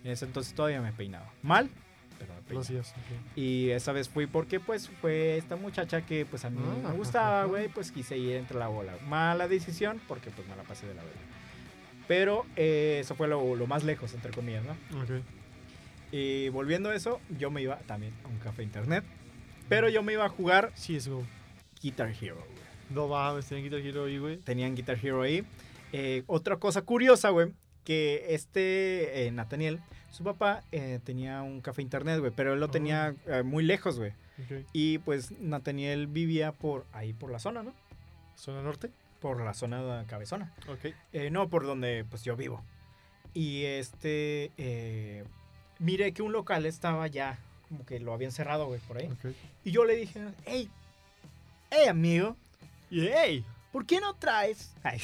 En ese entonces todavía me peinaba. Mal, pero me peinaba. hacías. ok. Y esa vez fui porque pues fue esta muchacha que pues a mí Ah, me gustaba, güey, pues quise ir entre la bola. Mala decisión porque pues me la pasé de la verga. Pero eh, eso fue lo, lo más lejos, entre comillas, ¿no? Ok. Y volviendo a eso, yo me iba también a un café internet. Pero yo me iba a jugar CSGO. Guitar Hero, güey. No mames, tienen Guitar Hero ahí, güey. Tenían Guitar Hero ahí. Eh, otra cosa curiosa, güey, que este eh, Nathaniel, su papá eh, tenía un café internet, güey, pero él lo Oh. tenía eh, muy lejos, güey. Y pues Nathaniel vivía por ahí, por la zona, ¿no? ¿Zona norte? Por la zona de Cabezona. Ok. Eh, no, por donde pues yo vivo. Y este, miré que un local estaba ya, como que lo habían cerrado, güey, por ahí. Ok. Y yo le dije, hey, hey amigo, ¡Yay! ¿por qué no traes? Ay,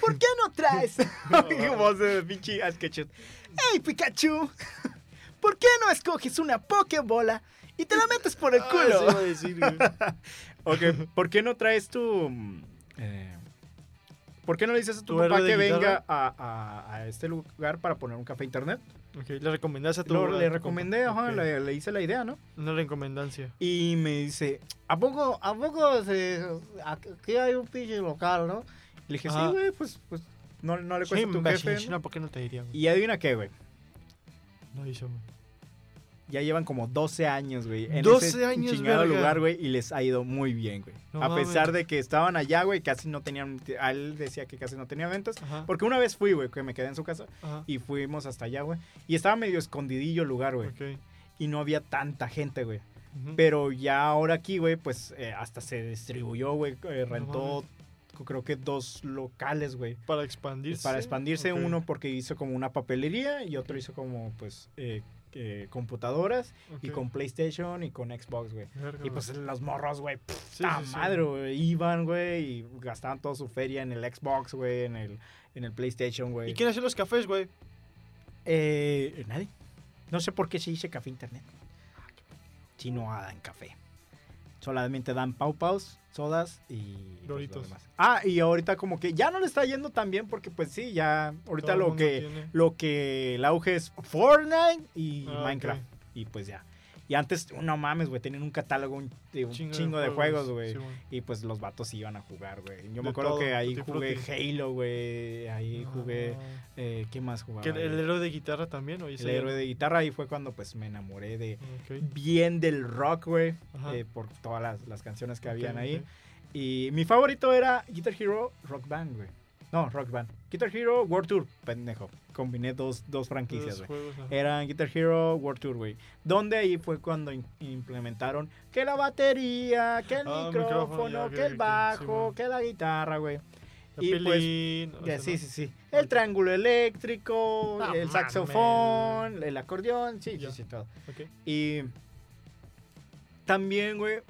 ¿Por qué no traes? Voz de pinche. Hey Pikachu, ¿por qué no escoges una Pokébola y te la metes por el Ah, culo? eso iba a decir. Ok, ¿por qué no traes tu... mm, eh, ¿Por qué no le dices a tu, ¿Tu papá que venga a, a- a este lugar para poner un café internet? Ok, le recomendaste a tu. Lo- le recomendé, ajá, Ok. le, le hice la idea, ¿no? Una recomendancia. Y me dice, ¿a poco, a poco se, aquí hay un pinche local, no? Le dije, Ajá. sí, güey, pues, pues no, no le cuesta a tu jefe. ¿no? ¿por qué no te diría, güey? Y adivina qué, güey. No hizo, güey. Ya llevan como 12 años, güey. En 12 ese años, chingado verga. lugar, güey. Y les ha ido muy bien, güey. No a pesar de que estaban allá, güey, casi no tenían... Él decía que casi no tenía ventas. Ajá. Porque una vez fui, güey, que me quedé en su casa. Ajá. Y fuimos hasta allá, güey. Y estaba medio escondidillo el lugar, güey. Ok. Y no había tanta gente, güey. Pero ya ahora aquí, güey, pues eh, hasta se distribuyó, güey. eh, rentó, creo que dos locales, güey. Para expandirse. Para expandirse uno porque hizo como una papelería y otro hizo como, pues, eh, eh, computadoras y con PlayStation y con Xbox, güey. Y pues los morros, güey, Sí, madre, güey. Iban, güey, y gastaban toda su feria en el Xbox, güey, en el, en el PlayStation, güey. ¿Y quién hace los cafés, güey? Eh, nadie. No sé por qué se dice café internet. Si no dan café. Solamente dan pau paus, sodas y pues, lo demás. Ah, y ahorita como que ya no le está yendo tan bien porque pues sí, ya ahorita Todo lo que tiene. lo que el auge es Fortnite y Ah, Minecraft y pues ya. Y antes, no mames, güey, tenían un catálogo un- un Chingo chingo, de juegos, güey. sí, y pues los vatos iban a jugar, güey. Yo De me acuerdo todo, que ahí jugué frutti. Halo, güey. Ahí jugué. Eh, ¿Qué más jugaba? ¿Que el, héroe de guitarra también? ¿o ese El héroe de guitarra ahí fue cuando pues me enamoré de bien del rock, güey, eh, por todas las, las canciones que Ok, habían ahí. Y mi favorito era Guitar Hero Rock Band, güey. No, Rock Band. Guitar Hero World Tour, pendejo. Combiné dos, dos franquicias, güey. Eran Guitar Hero World Tour, güey. Donde ahí fue cuando in- implementaron que la batería, que el Ah, micrófono, micrófono, ya, ok, que el bajo, que la guitarra, güey. Y pues, Ya, sea, sí, ¿no? sí, sí. El triángulo eléctrico, No el saxofón, el acordeón, sí, sí, sí, todo. Y también, güey,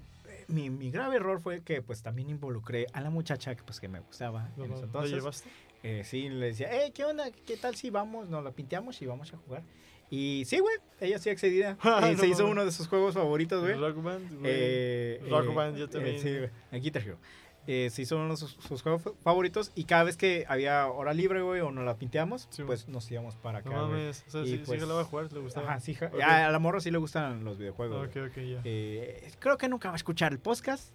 mi, mi grave error fue que pues también involucré a la muchacha que pues que me gustaba No, en no, ese ¿La entonces. llevaste? Eh, sí, le decía, hey, ¿qué onda? ¿Qué tal si vamos? Nos la pinteamos y vamos a jugar. Y sí, güey, ella sí accedía. Ah, y no se hizo uno de sus juegos favoritos, güey. Rock Band, güey. Eh, Rock eh, Band, yo eh, también. sí, güey, en Guitar Hero. Eh, se hizo uno de sus, sus juegos fa- favoritos y cada vez que había hora libre, güey, o nos la pinteamos, Sí, pues nos íbamos para acá, No mames. O sea, Y sí, pues- sí jalaba a jugar, le gustaba. Ajá, sí, ja- Ok. a, la morra sí le gustan los videojuegos. Ok, ok, ya. Eh, creo que nunca va a escuchar el podcast.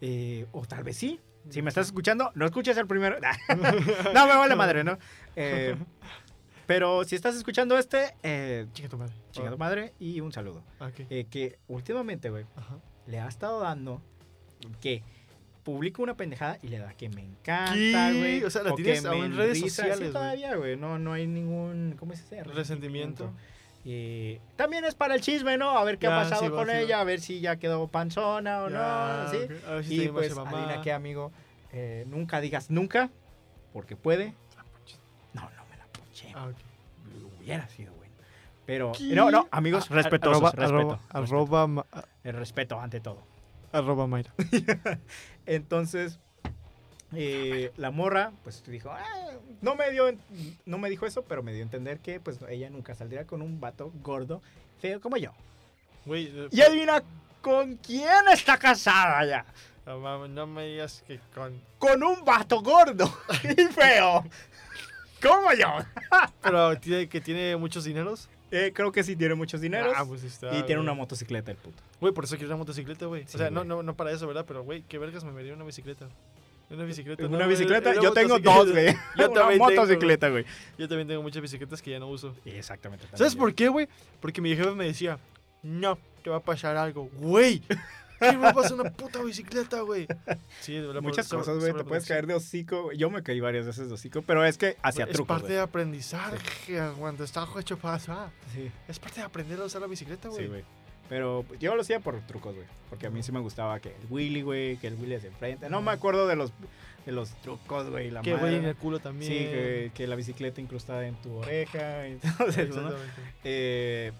eh, o tal vez sí. Si me estás escuchando, no escuches el primero. no, me vale madre, ¿no? Eh, pero si estás escuchando este, eh, Chica tu madre. chinga tu madre y un saludo. Ah, ok. Eh, que últimamente, güey, le ha estado dando que publico una pendejada y le da que me encanta, güey. O sea, la tienes aún en redes sociales, Sí, todavía, güey. No, no hay ningún, ¿cómo se dice? Resentimiento. Eh, también es para el chisme, ¿no? A ver qué Ya, ha pasado sí con sí va. ella, a ver si ya quedó panzona o Ya, no, ¿sí? ok. A ver si Y pues, adivina qué, amigo, Eh, nunca digas nunca, porque puede. No, bueno. Ah, ok. Hubiera sido bueno. Pero, ¿Qué? no, no, amigos, A- respetuosos, arroba, respeto, arroba, respeto. arroba, ma- El respeto ante todo. arroba Mayra. Entonces, eh, la morra, pues dijo, "Ah", no me dio, no me dijo eso, pero me dio a entender que, pues, ella nunca saldría con un vato gordo, feo como yo. Güey, eh, Y adivina con quién está casada ya. no, no me digas que con... Con un vato gordo y feo. Como yo. Pero tiene, que tiene muchos dineros. Eh, creo que sí tiene muchos dineros. Ah, pues está, y tiene una motocicleta el puto. Güey, por eso quiero una motocicleta, güey. Sí, o sea, no, güey. no, no para eso, ¿verdad? Pero, güey, qué vergas me vería una bicicleta. Una bicicleta. Una bicicleta, una yo tengo dos, güey. Yo una también tengo, motocicleta, güey. Yo también tengo muchas bicicletas que ya no uso. Exactamente. ¿Sabes por qué, güey? Porque mi jefe me decía, no, te va a pasar algo. Güey, ¿qué me va a pasar una puta bicicleta, güey? Sí, la- Muchas cosas, güey. Te puedes caer de hocico. Yo me caí varias veces de hocico, pero es que hacia Es trucos, parte de aprendizaje cuando está hecho pasar. Sí, Es parte de aprender a usar la bicicleta, güey. sí, güey. Pero yo lo hacía por trucos, güey. Porque a mí sí me gustaba que el Willy, güey, que el Willy se enfrente. No me acuerdo de los, de los trucos, güey. La que madre. en el culo también. Sí, que, que la bicicleta incrustada en tu oreja. Y todo eso, ¿no? Exactamente. Eh,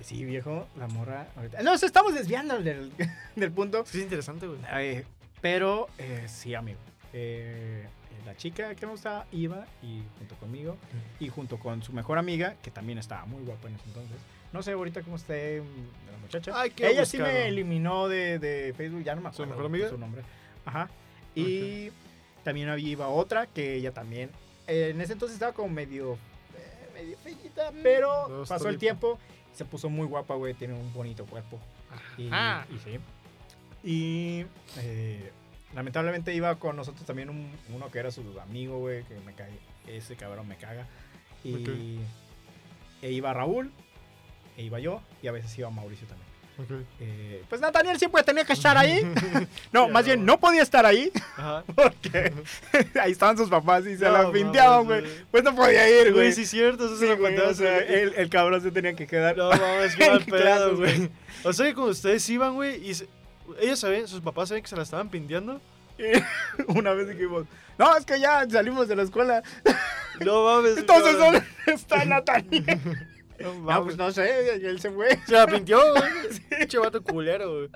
sí, viejo, la morra. ahorita- Nos estamos desviando del, del punto. Sí, es interesante, güey. Eh, pero eh, sí, amigo. Eh, la chica que me gustaba iba y junto conmigo y junto con su mejor amiga, que también estaba muy guapa en ese entonces. No sé ahorita cómo esté mm, la muchacha. Ella sí me eliminó de, de Facebook, ya no me ¿Su acuerdo mejor amiga? su nombre. Ajá. Y también había iba otra que ella también. eh, en ese entonces estaba como medio. eh, medio feillita, pero Dos pasó el tiempo. Se puso muy guapa, güey. Tiene un bonito cuerpo. Y, Ah. y sí. Y eh, lamentablemente iba con nosotros también un- uno que era su amigo, güey, que me cae. Ese cabrón me caga. Y e iba Raúl, e iba yo, y a veces iba Mauricio también. Eh, pues Nathaniel siempre tenía que estar ahí. No, más bien no. podía estar ahí Ajá. porque ahí estaban sus papás y se No, la pinteaban, güey. Pues no podía ir, güey. Sí cierto, eso Sí, se lo güey, contaste. o sea, el, el cabrón se tenía que quedar. No mames, qué mal pedo, güey. O sea que cuando ustedes iban, güey, y se- ellos saben, sus papás saben que se la estaban pinteando. Una vez dijimos, no, es que ya salimos de la escuela. No mames. Entonces, ¿dónde está Nathaniel? No No, pues no sé, él se fue. Se la pintió, güey. Pinche vato culero, güey.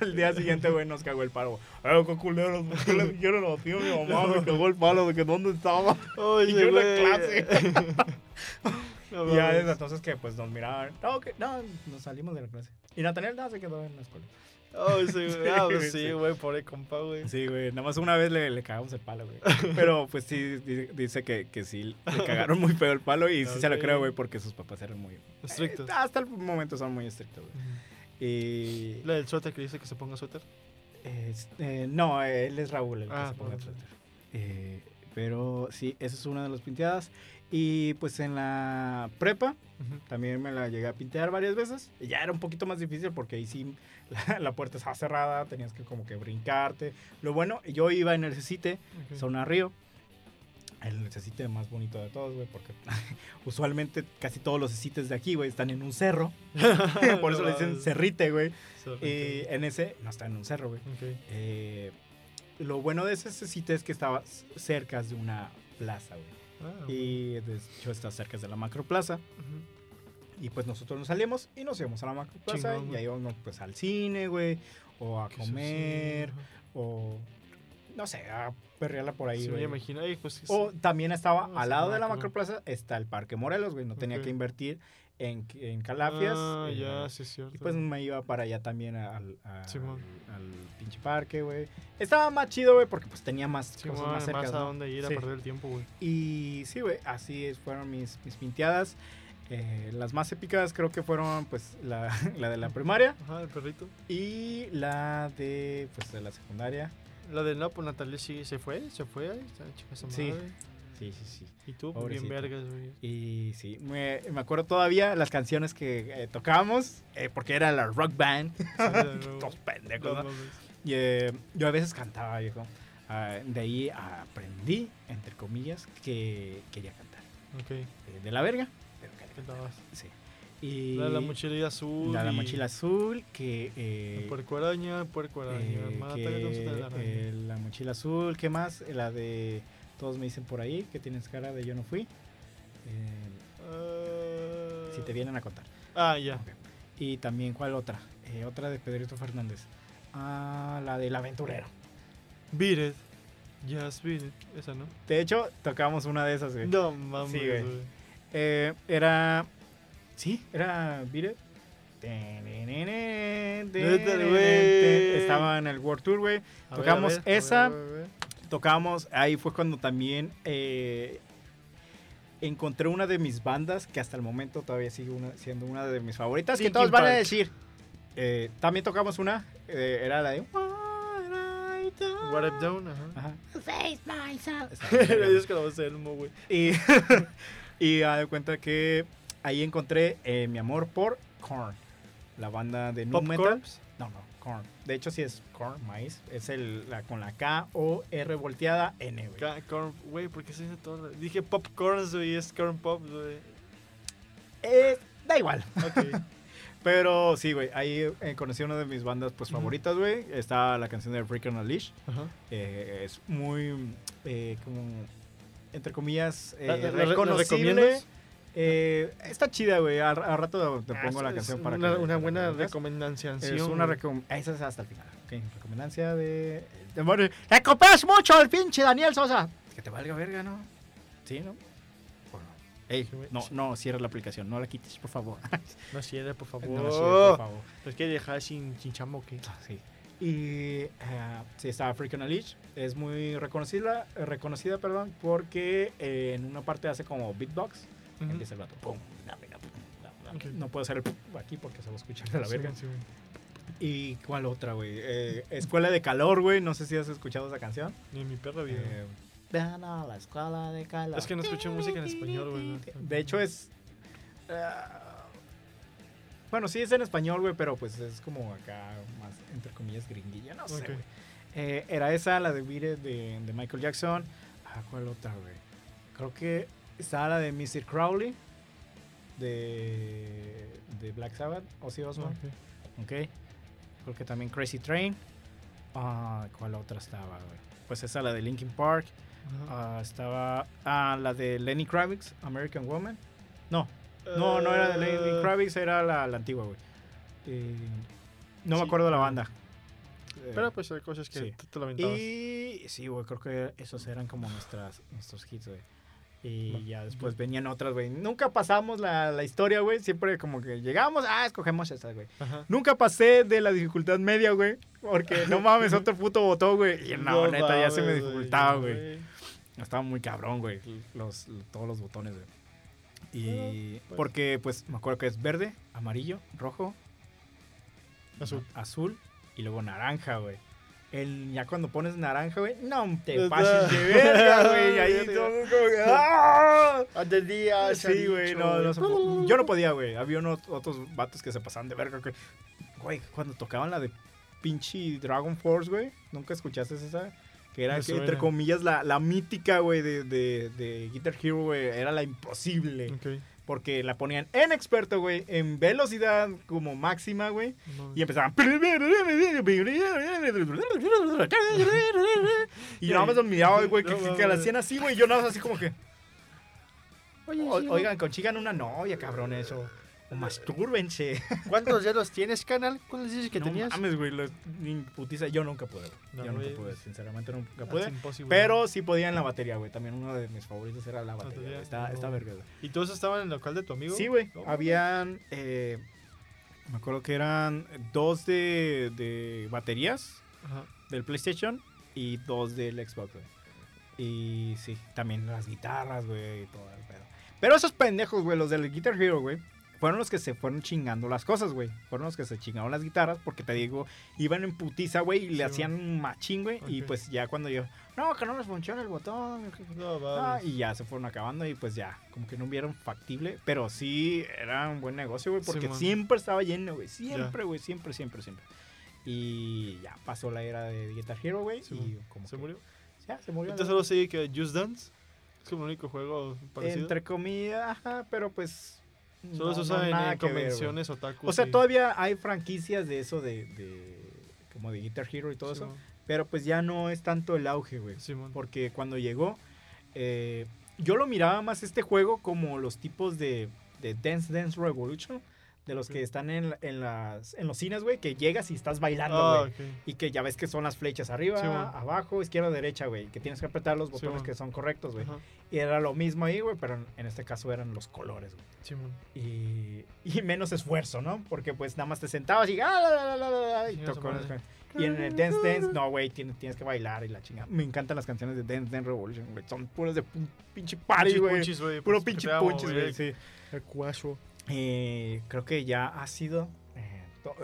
Al día siguiente, güey, nos cagó el palo. Eh, qué culeros, ¿por qué le dijeron a ti? Mi mamá me cagó el palo de que dónde estaba. Oye, Y yo en la clase. No Y ya desde entonces que pues nos miraban. No, que, no, nos salimos de la clase. Y Nathaniel nada se quedó en la escuela. Oh, sí, güey. Ah, pues Sí. güey, pobre compa, güey. Sí, güey, nada más una vez le, le cagamos el palo, güey. Pero pues sí, dice, que, que sí, le cagaron muy feo el palo y sí se lo creo, güey, porque sus papás eran muy... Estrictos. Eh, hasta el momento son muy estrictos, güey. Y... La del suéter que dice que se ponga suéter. eh, no, él es Raúl el que Ah, se bueno. suéter. Eh, pero sí, esa es una de las pinteadas. Y pues en la prepa también me la llegué a pintear varias veces. Y ya era un poquito más difícil porque ahí sí la, la puerta estaba cerrada, tenías que como que brincarte. Lo bueno, yo iba en el CECITE, Ok. zona Río. El CECITE más bonito de todos, güey, porque usualmente casi todos los CECITES de aquí, güey, están en un cerro. Por eso le dicen cerrite, güey. Y en ese no está en un cerro, güey. Eh, lo bueno de ese CECITE es que estaba cerca de una plaza, güey. Ah, Y de hecho está cerca de la macroplaza. ujú. Y pues nosotros nos salimos y nos íbamos a la macroplaza. Chingón, y ahí íbamos pues al cine, güey. O a comer. O no sé, a perrearla por ahí, güey. pues, O también estaba No, al lado de la macro. macroplaza, está el Parque Morelos, güey. No tenía que invertir en, en calafias. Ah, eh, ya, sí es cierto. Y pues me iba para allá también al, a- Simón. al pinche parque, güey. Estaba más chido, güey, porque pues tenía más cosas más más cerca. a dónde ir a perder el tiempo, güey. Y sí, güey, así fueron mis, mis pinteadas. Eh, las más épicas creo que fueron pues la, la de la primaria Ajá, el perrito. y la de pues de la secundaria. La del no, pues Natalia sí se fue, se fue. ahí Está chica esa Sí. madre. Sí, sí, sí. Y tú, bien Pobrecito. vergas, güey. Y sí, me, me acuerdo todavía las canciones que eh, tocábamos, eh, porque era la rock band. Sí. Todos pendejos. Y, eh, yo a veces cantaba, viejo. Ah, de ahí aprendí, entre comillas, que quería cantar. Ok, de la verga, pero quería ¿qué cantar. estabas? Sí. Y La de la mochila azul. la de la mochila azul, que... eh, Puerco araña, puerco araña. eh, que, eh, la mochila azul, ¿qué más? La de... Todos me dicen por ahí que tienes cara de yo no fui. Eh, si te vienen a contar. Ah, ya. Y también, ¿cuál otra? Eh, otra de Pedrito Fernández. Ah, la del aventurero. Beat it. Just beat it. Esa, ¿no? De hecho, tocamos una de esas, güey. No mames, Sí, güey. güey. Eh, era. Sí, era Beat It. Estaba en el World Tour, güey. Tocamos ver, ver, esa. a ver, a ver. Tocamos, ahí fue cuando también eh, encontré una de mis bandas que hasta el momento todavía sigue una- siendo una de mis favoritas. que todos van a decir. Eh, también tocamos una, eh, era la de. What I've done, ajá. Güey. Y, y a de cuenta que ahí encontré eh, mi amor por Korn, la banda de nu Pop metal. No, no, Korn. De hecho sí es Korn, maíz. Es el la, con la K O R volteada N, güey. Ca- Corn, güey, ¿por qué se dice todo? Dije popcorns, güey, es corn pop, güey. Eh, da igual. Pero sí, güey, ahí eh, conocí una de mis bandas pues favoritas, güey. Está la canción de Freak on a Leash. Eh, es muy, eh, como, entre comillas, eh, ¿La- la- la- la reconocible. Eh, está chida, güey. Al, al rato te pongo Ah, la canción para una, que una buena recomendación. Es una recom- Esa es hasta el final. Ok, recomendancia de. ¡Le copias mucho el pinche Daniel Sosa! Que te valga verga, ¿no? Sí, ¿no? Ey, no, no, cierra la aplicación. No la quites, por favor. No cierre, por favor. No la cierres, por favor. Es que dejar sin, sin chamo, ¿qué? Sí. Y eh, sí, está African Leash. Es muy reconocida, reconocida perdón, porque eh, en una parte hace como beatbox. Empieza el vato. Pum. No puedo hacer el pum aquí porque se va a escuchar de la Sí, verga. sí, güey. ¿Y cuál otra, güey? Eh, Escuela de Calor, güey. No sé si has escuchado esa canción. Ni mi perra vida. Eh, Ven a la escuela de calor. es que no escucho música en español, güey. ¿no? De hecho es... ah, bueno, sí es en español, güey, pero pues es como acá más, entre comillas, gringuilla. No sé, Ok. güey. Eh, era esa, la de Beat de, de Michael Jackson. Ah, ¿cuál otra, güey? Creo que estaba la de Mr. Crowley de, de Black Sabbath, Ozzy Osbourne. Ok. Ok. Creo que también Crazy Train. Ah, ¿cuál otra estaba, güey? Pues esa, la de Linkin Park. Ah, estaba. Ah, la de Lenny Kravitz, American Woman. No, no, no era de Lenny Eh, Kravitz, era la, la antigua, güey. Eh, no me acuerdo de la pero- banda. Eh, Pero pues hay cosas que sí. tú te lo aventabas. y sí, güey, creo que esos eran como nuestras, nuestros hits, güey. Y ya después venían otras, güey. Nunca pasamos la, la historia, güey. Siempre como que llegamos, ah, escogemos esta, güey. Nunca pasé de la dificultad media, güey. Porque no mames, otro puto botón, güey. Y no, neta, ya se me dificultaba, no, güey. Estaba muy cabrón, güey. Los, todos los botones, güey. Y Ah, pues. porque, pues, me acuerdo que es verde, amarillo, rojo, Azul. azul y luego naranja, güey. El, ya cuando pones naranja, güey, no te pases de verga, güey. Ahí todo como que, ¡ah! Antes día, Sí, güey, no, no se po- Yo no podía, güey. Había unos otros vatos que se pasaban de verga, que, güey, cuando tocaban la de pinche Dragon Force, güey. ¿Nunca escuchaste esa? Que era, que, entre comillas, la, la mítica, güey, de, de, de Guitar Hero, güey. Era la imposible. Ok. Porque la ponían en experto, güey, en velocidad como máxima, güey. No. Y empezaban. Y yo nada más miraba, güey, que, No que, que la hacían así, güey. Yo nada más así como que. Oye, "O- sí, oigan, consigan una novia, cabrón, eso. Mastúrbense. ¿Cuántos dedos tienes, canal? ¿Cuántos dices que no tenías? mames, güey. los- ni putiza. Yo nunca pude. No, yo nunca pude, sinceramente nunca pude. Pero sí podía en la batería, güey. También uno de mis favoritos era la batería. Batería. Está, no. está verga, güey. ¿Y todos estaban en el local de tu amigo? Sí, güey. No, Habían. eh, me acuerdo que eran dos de, de baterías Ajá. del PlayStation y dos del Xbox, güey. Y sí, también las guitarras, güey, y todo el pedo. Pero esos pendejos, güey, los del Guitar Hero, güey, fueron los que se fueron chingando las cosas, güey. Fueron los que se chingaron las guitarras porque te digo, iban en putiza, güey, y le Sí, hacían un machín, güey. Y pues ya cuando yo, no, que no les funciona el botón. No, Ah, y ya se fueron acabando y pues ya, como que no vieron factible, pero sí era un buen negocio, güey, porque siempre estaba lleno, güey, siempre, güey, siempre, siempre, siempre. Y ya pasó la era de Guitar Hero, güey, y como ¿Se que- murió? Ya, se murió. Entonces solo sigue que Just Dance. Es como el único juego parecido. Entre comillas, ajá, pero pues... Solo se usa en, en que ver, convenciones otaku. O sea, sí. todavía hay franquicias de eso de, de- como de Guitar Hero y todo eso, pero pues ya no es tanto el auge, güey. Porque cuando llegó, eh, yo lo miraba más este juego como los tipos de, de Dance Dance Revolution, de los que están en, en, las, en los cines, güey, que llegas y estás bailando, Ah, güey. Y que ya ves que son las flechas arriba, Sí, abajo, izquierda, derecha, güey. Que tienes que apretar los Sí, botones man. que son correctos, güey. Y era lo mismo ahí, güey, pero en- en este caso eran los colores, güey. Simón. Y, y menos esfuerzo, ¿no? Porque pues nada más te sentabas y... ah, la, la, la, y, tocó- y en el Dance Dance, no, güey, tienes, tienes que bailar y la chingada. Me encantan las canciones de Dance Dance Revolution, güey. Son puros de pinche party, güey. Puro pues, pinche punches, güey. Sí. El cuacho. Eh, creo que ya ha sido... eh,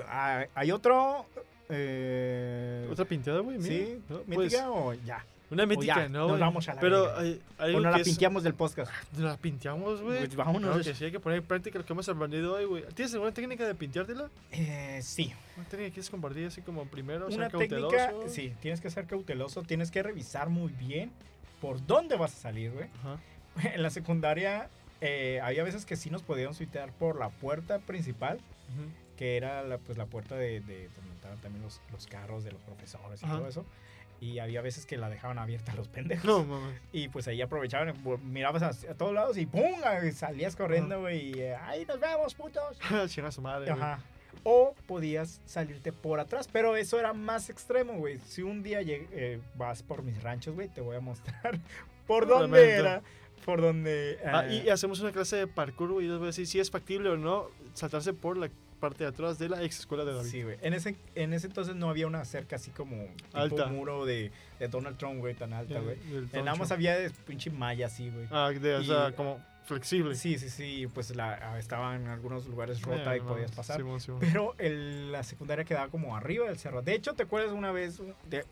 ah, hay otro... Eh, ¿Otra pintada, güey? ¿Sí? ¿No? Pues, ¿Mítica o ya? una mítica, ya, ¿no? nos vamos a la Pero verga. hay, hay O no la es- pinteamos del podcast. La pinteamos, güey. Pues vámonos. Claro que sí, hay que poner en práctica lo que hemos aprendido hoy, güey. ¿Tienes alguna técnica de pinteártela? Eh, sí. ¿Una técnica que quieres compartir así como primero? Una ser técnica, cauteloso? sí, tienes que ser cauteloso, tienes que revisar muy bien por dónde vas a salir, güey. Ajá. En la secundaria eh, había veces que sí nos podíamos tuitear por la puerta principal, Ujú. que era la, pues, la puerta de, de donde estaban también los, los carros de los profesores y Ajá. todo eso. Y había veces que la dejaban abierta a los pendejos. No, mames. Y pues ahí aprovechaban, mirabas a, a todos lados y ¡pum! ah, Salías corriendo, güey. Y eh, ¡ay, nos vemos, putos! Chinga su madre. Ajá. O podías salirte por atrás, pero eso era más extremo, güey. Si un día lleg- eh, vas por mis ranchos, güey, te voy a mostrar por dónde era. Por dónde... Ah, eh, y hacemos una clase de parkour, güey, y les voy a decir si es factible o no saltarse por la parte de atrás de la ex escuela de David. Sí, güey. En ese, en ese entonces no había una cerca así como tipo Alta. muro de, de Donald Trump, güey, tan alta, güey. Eh, Nada más había de pinche malla así, güey. Ah, de, o sea, y- como flexible. Sí, sí, sí. Pues la, ah, estaba en algunos lugares rota Eh, y no, podías pasar. Simón, Simón. Pero el- la secundaria quedaba como arriba del cerro. De hecho, ¿te acuerdas una vez? de-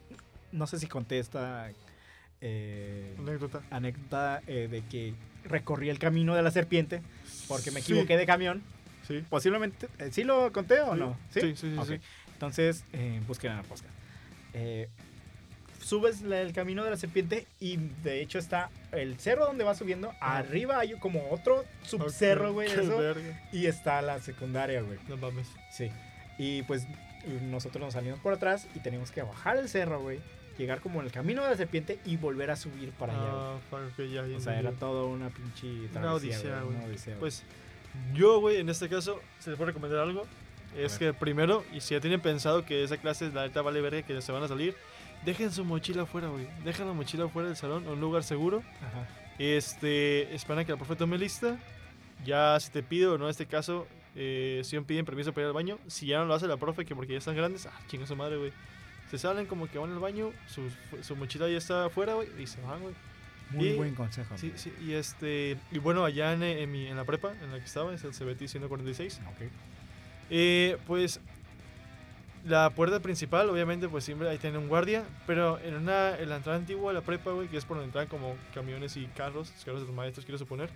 no sé si conté esta eh, Anécdota. anécdota eh, de que recorrí el camino de la serpiente porque me Sí, equivoqué de camión. Sí. Posiblemente. eh, ¿Sí lo conté o no? Sí, sí, sí. Ok. sí. Entonces, eh, busquen en la podcast. Eh, subes el camino de la serpiente y de hecho está el cerro donde vas subiendo. Ajá. Arriba hay como otro subcerro, güey. verga. y está la secundaria, güey. No mames. Sí. Y pues nosotros nos salimos por atrás y teníamos que bajar el cerro, güey. Llegar como en el camino de la serpiente y volver a subir para allá. Ah, fuck, ok, ya, ya O sea, era todo una pinche Una travesía, odisea, güey, una odisea. Pues yo, güey, en este caso, se les puede recomendar algo. Es que primero, y si ya tienen pensado que esa clase, la neta vale verga, que se van a salir, dejen su mochila afuera, güey. Dejen la mochila afuera del salón, un lugar seguro. Ajá. Este, esperan que la profe tome lista. Ya si te pido, o no en este caso, eh, si piden permiso para ir al baño. Si ya no lo hace la profe, que porque ya están grandes, ah, chinga su madre, güey. Se salen como que van al baño, su, su mochila ya está afuera, güey, y se van, güey. Muy Y- buen consejo. Sí, sí, y este, y bueno, allá en, en, mi, en la prepa, en la que estaba, es el CBT 146, Ok. eh, pues la puerta principal, obviamente, pues siempre ahí tiene un guardia, pero en una, en la entrada antigua de la prepa, güey, que es por donde entran como camiones y carros, los carros de los maestros, quiero suponer,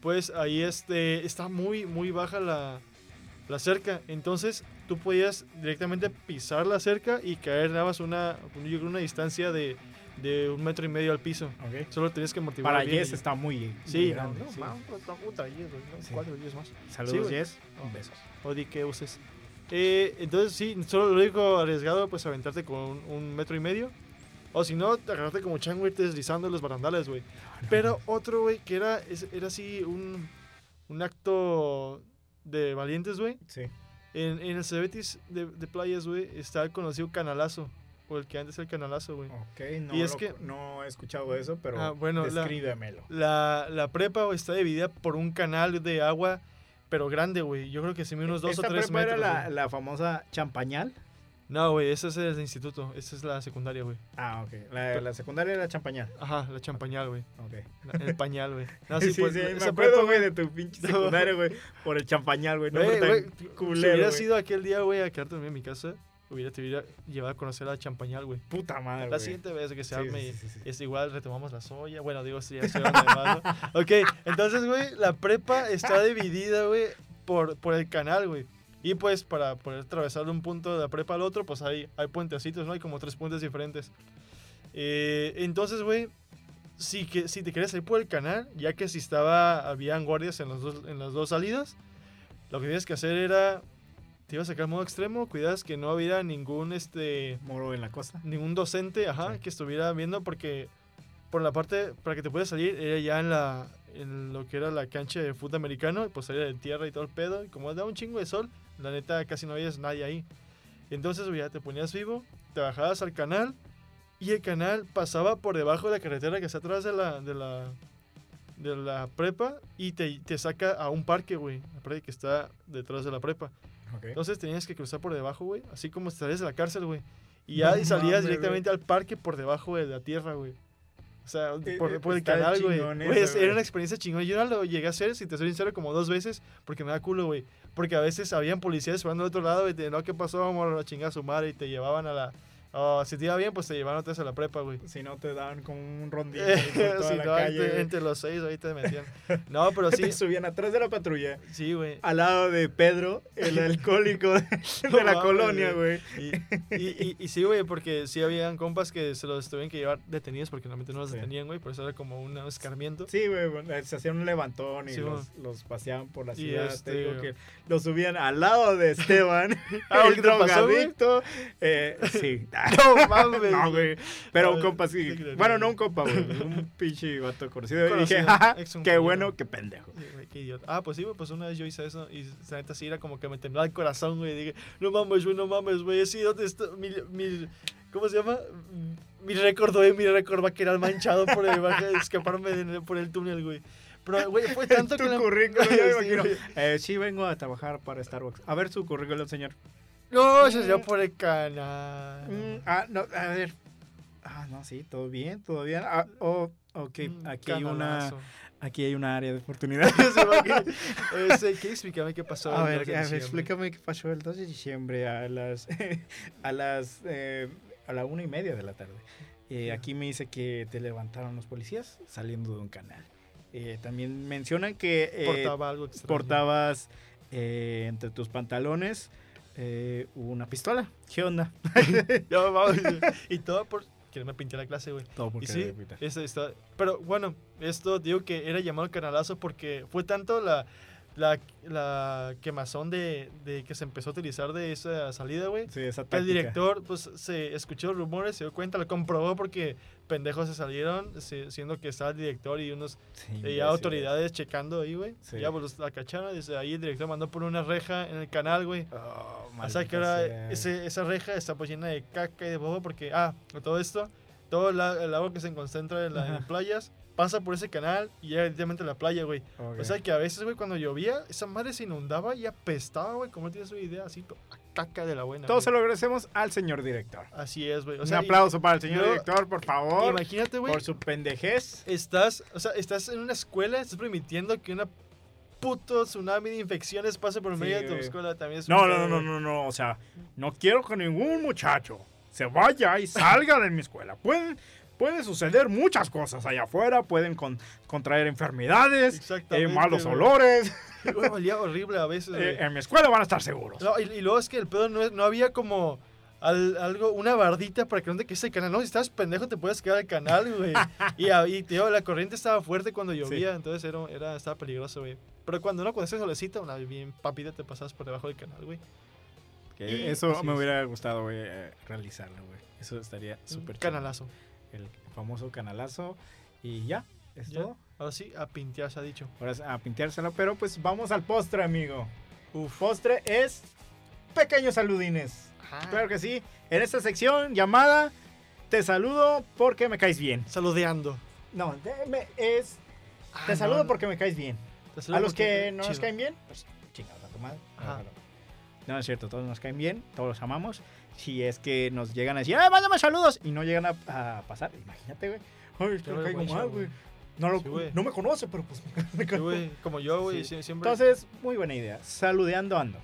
pues ahí este, está muy, muy baja la, la cerca, entonces tú podías directamente pisar la cerca y caer nada más una, una distancia de, de un metro y medio al piso. Ok. Solo tenías que amortiguar Para Jess está muy, Sí, muy grande. no, sí. mames, otra puta, no, Sí. cuatro, más. Saludos, güey. Jess. Oh. Besos. O di que uses. Eh, entonces, sí, solo lo único arriesgado, pues aventarte con un, un metro y medio. O si no, te agarrarte como chango y deslizando los barandales, güey. Pero otro, güey, que era, era así un, un acto de valientes, güey. Sí. En, en el Cebetis de, de playas, güey, está el conocido canalazo. O el que antes era el canalazo, güey. Ok, no, Y es lo- que- no he escuchado eso, pero Ah, bueno, la- descríbemelo. La, la prepa está dividida por un canal de agua, pero grande, güey. Yo creo que se mide unos dos o ¿Esta tres prepa metros. era la, la famosa champañal? No, güey, ese es el instituto. Esa es la secundaria, güey. Ah, ok. La, la secundaria era champañal. Ajá, la champañal, güey. Ok. La- El pañal, güey. No, sí, sí, pues, me esa acuerdo, güey, de tu pinche secundaria, güey, por el champañal, güey. No, Güey, güey, si culero, hubiera sido aquel día, güey, a quedarte en mi casa, hubiera, te hubiera llevado a conocer a Champañal, güey. Puta madre, La güey. siguiente vez que se Sí, arme, sí, sí, sí, sí. es igual, retomamos la soya. Bueno, digo, sí, ya estoy hablando. Ok, entonces, güey, la prepa está dividida, güey, por, por el canal, güey. Y pues, para poder atravesar de un punto de la prepa al otro, pues hay, hay puentecitos, ¿no? Hay como tres puentes diferentes. Eh, entonces, güey, si, que, si te querías ir por el canal, ya que si estaba, habían guardias en, los dos, en las dos salidas, lo que tienes que hacer era, te ibas a sacar modo extremo, cuidas que no hubiera ningún, este, Moro en la costa. ningún docente, ajá, Sí. que estuviera viendo porque por la parte, para que te puedas salir, era ya en la en lo que era la cancha de fútbol americano, pues salía de tierra y todo el pedo, y como da un chingo de sol, la neta casi no veías nadie ahí. Entonces, güey, ya te ponías vivo, te bajabas al canal, y el canal pasaba por debajo de la carretera que está atrás de la, de la, de la prepa, y te, te saca a un parque, güey, la parque que está detrás de la prepa. Entonces tenías que cruzar por debajo, güey. Así como salías de la cárcel, güey. Y ya No salías directamente al parque por debajo de la tierra, güey. O sea, Eh, por, eh, por el canal, güey. Era una experiencia chingona. Yo no lo llegué a hacer, si te soy sincero, como dos veces, porque me da culo, güey. Porque a veces habían policías esperando al otro lado y te no, ¿qué pasó? Vamos a chingar a su madre y te llevaban a la. Oh, si te iba bien, pues te vez a la prepa, güey. Si no te daban como un rondín si no, calle. entre, los seis ahí te metían. No, pero sí, Te subían atrás de la patrulla. sí, güey. Al lado de Pedro, el alcohólico de, la colonia, güey. Y, y, y, y sí, güey, porque sí habían compas que se los tuvieron que llevar detenidos porque normalmente no los Sí. detenían, güey, por eso era como un escarmiento. Sí, güey, bueno, se hacían un levantón y Sí, los, los paseaban por la ciudad. este- Te digo que los subían al lado de Esteban, Ah, el ¿qué te pasó, drogadicto. eh, sí. No mames. No, güey. Pero un Ah, compa sí. sí. Bueno, no un compa, güey. Un pinche vato conocido. Y dije, un qué bueno, qué pendejo. Sí, qué idiota. Ah, pues sí, güey, pues una vez yo hice eso y la neta sí era como que me temblaba el corazón, güey. Dije, no mames, güey, no mames, güey. Sí, ¿dónde está mi, mi- ¿Cómo se llama? Mi récord, güey, mi récord va a quedar manchado por el, escaparme de- por el túnel, güey. Pero, güey, fue tanto tu que... la- currículum, me Sí, imagino. güey. Eh, sí, vengo a trabajar para Starbucks. A ver su currículum, señor. No, eso sería por el canal. Mm, ah, no, a ver. Ah, no, sí, todo bien, todo bien. Ah, oh, ok, Mm, aquí hay una, aquí hay una área de oportunidad. Ese, ¿Qué? Explícame qué pasó. A ver, 2 de a ver, explícame qué pasó el 2 de diciembre a las a las eh, a la una y media de la tarde. Eh, aquí me dice que te levantaron los policías saliendo de un canal. Eh, también mencionan que eh, Portaba algo extraño. portabas eh, entre tus pantalones eh, una pistola. ¿Qué onda? Ya, vamos. y todo por que me pinté la clase, güey. Todo Y sí, eso está. Pero bueno, esto digo que era llamado canalazo porque fue tanto la, la, la quemazón de, de que se empezó a utilizar de esa salida, güey. Sí, esa El director, pues, se escuchó rumores, se dio cuenta, lo comprobó porque pendejos se salieron, se- siendo que estaba el director y unos Sí, imbécil. ya autoridades checando ahí, güey. Sí. Ya, pues, los- la cacharon, dice, ahí el director mandó por una reja en el canal, güey. Oh, O sea que ahora ese- esa reja está pues llena de caca y de bobo porque, ah, todo esto, todo el, agua que se concentra en, la- en Ajá. playas pasa por ese canal y llega directamente a la playa, güey. O sea que a veces, güey, cuando llovía, esa madre se inundaba y apestaba, güey, como tienes una idea, así, a caca de la buena. Todos se güey. lo agradecemos al señor director. Así es, güey. O Un sea, y- aplauso para el señor yo- director, por favor. Imagínate, güey, Por su pendejez. estás, o sea, estás en una escuela, estás permitiendo que una puto tsunami de infecciones pase por Sí, medio de tu güey. escuela. También es un No, no, no, no, no, no. O sea, no quiero que ningún muchacho se vaya y salga de mi escuela. Pueden, puede suceder muchas cosas allá afuera. Pueden con- contraer enfermedades, eh, Exactamente, malos güey. olores. Güey, olía horrible a veces. Eh, en mi escuela van a estar seguros. No, y, y luego es que el pedo no, es- no había como al- algo, una bardita para que no te quedes el canal. No, si estabas pendejo te puedes quedar al canal, güey. y, digo, la corriente estaba fuerte cuando llovía, entonces era, era, estaba peligroso, güey. Pero cuando no, cuando hace solecito, una bien papita te pasas por debajo del canal, güey. Que Y- eso me es. hubiera gustado, güey, eh, realizarlo, güey. Eso estaría súper chido. El famoso canalazo. Y ya, es Ya. todo. Ahora sí, a pintear se ha dicho. Ahora es a pinteárselo, pero pues vamos al postre, amigo. Uf. Postre es pequeños saludines. Ah. Claro que sí. En esta sección llamada Te saludo porque me caes bien. Saludeando. No, me- es Ah, Te no, saludo no. porque me caes bien. Te saludo A los que no nos caen bien, pues chingados a tu madre. Ajá. No, no. Es cierto, todos nos caen bien, todos los amamos. Si es que nos llegan a decir, ¡ay, mándame saludos! Y no llegan a, a pasar, imagínate, güey. Ay, es que Qué le caigo mal, güey. No, lo- Sí, no me conoce, pero pues me Sí, güey, como yo, güey, Sí. sie- siempre Entonces, muy buena idea. Saludeando ando.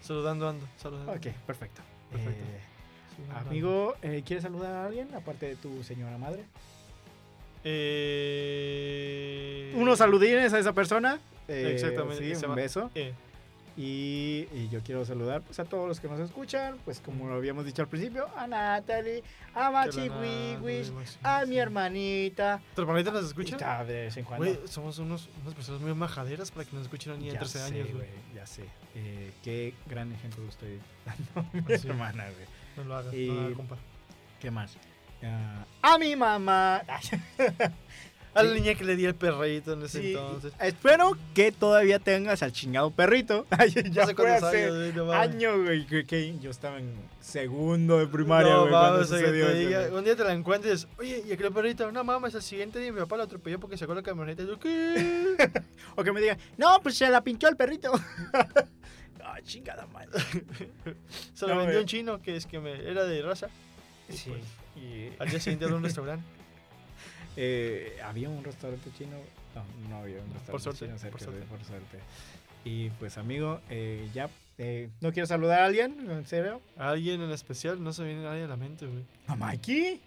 saludando ando, saludando. Ok, perfecto. Perfecto. Eh, amigo, eh, ¿quieres saludar a alguien aparte de tu señora madre? Eh... Unos saludines a esa persona. Eh, Exactamente, sí, un llama- beso. Y, y yo quiero saludar pues, a todos los que nos escuchan, pues como lo habíamos dicho al principio, a Natalie, a la Wiwis, a mi hermanita. ¿Tu hermanita nos escucha? Y cada vez en cuando. Somos unos, unas personas muy majaderas para que nos escuchen a niña de Ya 13 sé, años, güey. Ya sé. Eh, qué gran ejemplo estoy dando a mi Sí. hermana, güey. No lo hagas, no lo compa. ¿Qué más? ah, a mi mamá. A la niña que le di el perrito en ese Sí, entonces. Espero que todavía tengas al chingado perrito. ya sé fue hace años, güey, no años, güey. Que, que yo estaba en segundo de primaria, no, güey. o sea, un día te la encuentres, oye, y aquel perrito, no mames, el siguiente día mi papá lo atropelló porque sacó la camioneta. Y yo, ¿qué? O que me digan, no, pues se la pinchó el perrito. Ah, chingada madre. Se lo No, vendió un chino que es que me, era de raza. Y Sí. pues, Y, al día siguiente era un restaurante. Eh, ¿Había un restaurante chino? No, no había un restaurante Por suerte, chino cerca por suerte. por suerte. Y pues, amigo, eh, ya. eh, ¿No quieres saludar a alguien? ¿En serio? ¿A alguien en especial? No se viene nadie a la mente, güey. ¿A Mikey?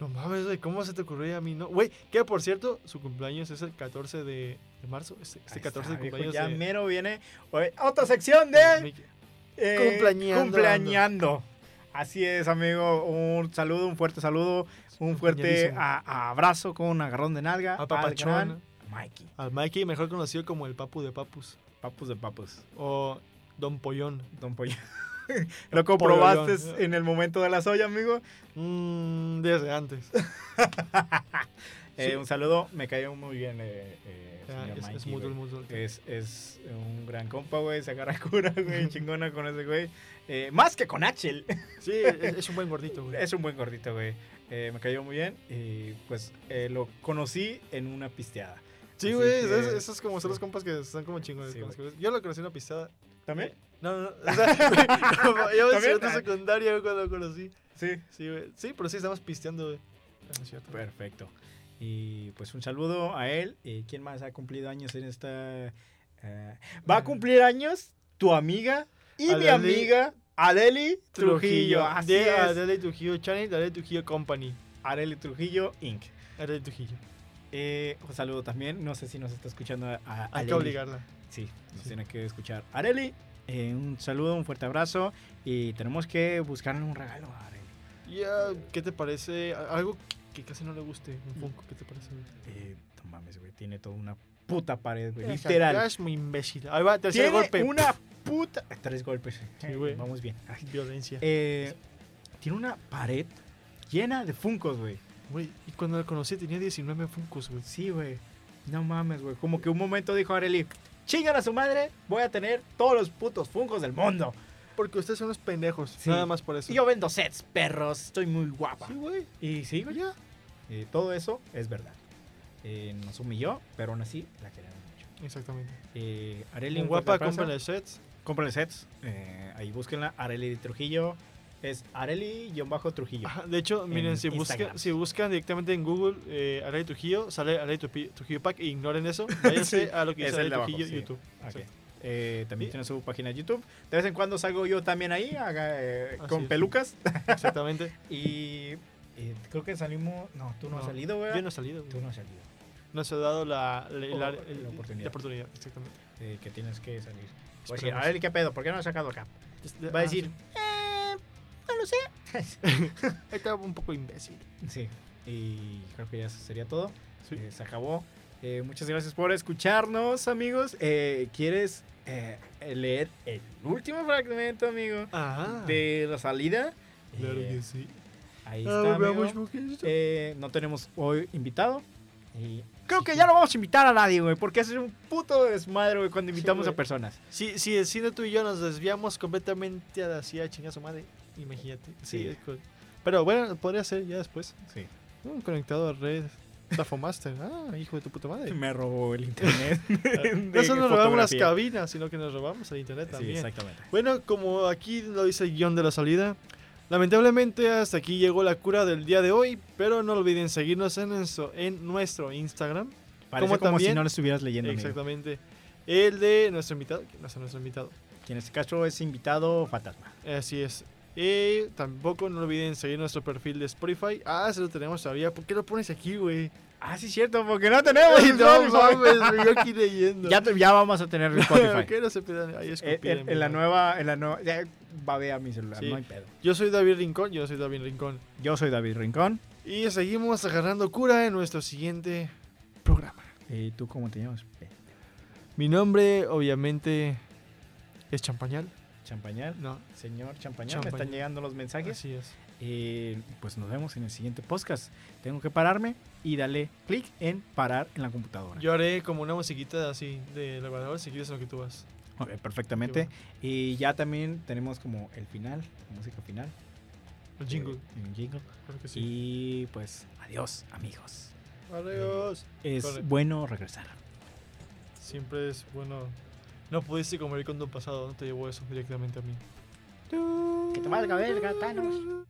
No mames, güey, ¿cómo se te ocurrió a mí? No, güey, que por cierto, su cumpleaños es el 14 de, de marzo. Este, este Ahí 14 está, de viejo, cumpleaños Ya de- mero viene oye, otra sección de eh, Cumpleañando. cumpleañando. Así es, amigo. Un saludo, un fuerte saludo, un fuerte Cumpleañadísimo. a- a abrazo con un agarrón de nalga. A Papachón. al gran Mikey. Al Mikey, mejor conocido como el Papu de Papus. Papus de papus. O Don Pollón. Don Pollo. ¿Lo comprobaste Pollón. en el momento de la soya, amigo? Mmm, desde antes. Eh, Sí. Un saludo, me cayó muy bien, eh, eh, señor es, es Mikey, es mutuo. Es, es un gran compa, güey. Se agarra cura, güey. chingona con ese güey. Eh, más que con Axel. Sí, es, es un buen gordito, güey. Es un buen gordito, güey. Eh, me cayó muy bien. Y pues eh, lo conocí en una pisteada. Sí, güey, que- esos, esos como son los compas que están como chingones. Sí, Yo lo conocí en una pistada. ¿También? No, no, no. O sea, yo en ¿También? segundo Ah. secundaria cuando lo conocí. Sí. Sí, güey. Sí, pero sí estamos pisteando, güey. No es cierto. Perfecto. Y pues un saludo a él. Eh, ¿Quién más ha cumplido años en esta? eh, Va a cumplir años tu amiga y mi Adeli amiga Adeli Trujillo. Así de es. Adele Trujillo Channel, Adele Trujillo Company. Adeli Trujillo Inc. Adele Trujillo. Eh, un saludo también. No sé si nos está escuchando a, a Hay Adeli. que obligarla. Sí, nos Sí. tiene que escuchar. Areli, eh, un saludo, un fuerte abrazo. Y tenemos que buscarle un regalo a Areli. Ya, ¿qué te parece? Algo que casi no le guste. Un Funko, ¿qué te parece? güey? Eh, no mames, güey. Tiene toda una puta pared, güey. Literal. Es muy imbécil. Ahí va, tercer Tiene golpe. una puta. Tres golpes. Sí, güey. Vamos bien. Ay. Violencia. Eh, tiene una pared llena de funcos, güey. Güey, y cuando la conocí tenía 19 Funkos, güey. Sí, güey. No mames, güey. Como que un momento dijo Areli, chingan a su madre, voy a tener todos los putos funcos del mundo. Porque ustedes son los pendejos. Sí. Nada más por eso. Y yo vendo sets, perros, estoy muy guapa. Sí, güey. Y sí, güey. Ya. Eh, todo eso es verdad. Eh, nos humilló, pero aún así la queremos mucho. Exactamente. Eh, Areli, un guapa, cómprenle sets. Cómprenle sets. Eh, ahí búsquenla. Areli de Trujillo. Es Areli-Trujillo. De hecho, miren, En si buscan, Instagram. si buscan directamente en Google eh, Arely Trujillo, sale Arely Trupi- Trujillo Pack. e Ignoren eso. Váyanse Sí, a lo que es dice el de Arely abajo, Trujillo sí. YouTube. Ok. Eh, también Y- tiene su página de YouTube. De vez en cuando salgo yo también ahí, haga, eh, con es. pelucas. Exactamente. Y eh, creo que salimos. No, tú no, has No, salido, güey. Yo no he salido. Tú no has salido. Nos ha dado la, la, la- la oportunidad. La oportunidad, exactamente. Que tienes que salir. Voy a decir, a ver, ¿qué pedo? ¿Por qué no has sacado acá? Este- Va a ah, decir, sí. eh, no lo sé. Está un poco imbécil. sí, y creo que ya sería todo. Sí. Eh, se acabó. Eh, muchas gracias por escucharnos, amigos. Eh, ¿Quieres eh, leer el último fragmento, amigo, Ah. de la salida? Claro Eh, que sí. Ahí Ah, está, amigo. Eh, no tenemos hoy invitado. Y creo que ya no vamos a invitar a nadie, güey, porque es un puto desmadre, güey, cuando invitamos a personas. Si, si el cine tú y yo nos desviamos completamente a a chingar a su madre, imagínate. Sí, Sí. es cool. Pero bueno, podría ser ya después. Sí. Mm, conectado a red. Tafomaster. Ah, hijo de tu puta madre. Me robó el internet. No solo nos robamos las cabinas, sino que nos robamos el internet Sí, también. exactamente. Bueno, como aquí lo dice el guion de la salida, lamentablemente hasta aquí llegó la cura del día de hoy, pero no olviden seguirnos en nuestro, en nuestro Instagram. Parece Como como, también- si no lo estuvieras leyendo. amigo. Exactamente. El de nuestro invitado, que no es nuestro invitado. Que en este caso es invitado fantasma. Así es. Y tampoco no olviden seguir nuestro perfil de Spotify. Ah, se lo tenemos todavía. ¿Por qué lo pones aquí, güey? Ah, sí, cierto, porque no tenemos. Ay, no mames, yo aquí leyendo. ya, ya vamos a tener ¿Por Spotify. qué no se pedan? Ahí Eh, escupir en, en en la nueva, en la nueva, ya babea mi celular, Sí. no hay pedo. Yo soy David Rincón, yo soy David Rincón. Yo soy David Rincón. Y seguimos agarrando cura en nuestro siguiente programa. ¿Y tú cómo te llamas? Eh, Mi nombre, obviamente, es Champañal. Champañal. No, Señor Champañal, me Champañal. están llegando los mensajes. así es. Eh, pues nos vemos en el siguiente podcast. Tengo que pararme y darle clic en parar en la computadora. Yo haré como una musiquita así de elevador si quieres lo que tú vas. Ok, perfectamente. Y ya también tenemos como el final, la música final. El jingle. eh, un jingle. Claro que sí. Y pues adiós amigos. Adiós. Es Corre. bueno regresar. Siempre es bueno. No pudiste comer con tu pasado, no te llevó eso directamente a mí. Que te valga verga, Thanos.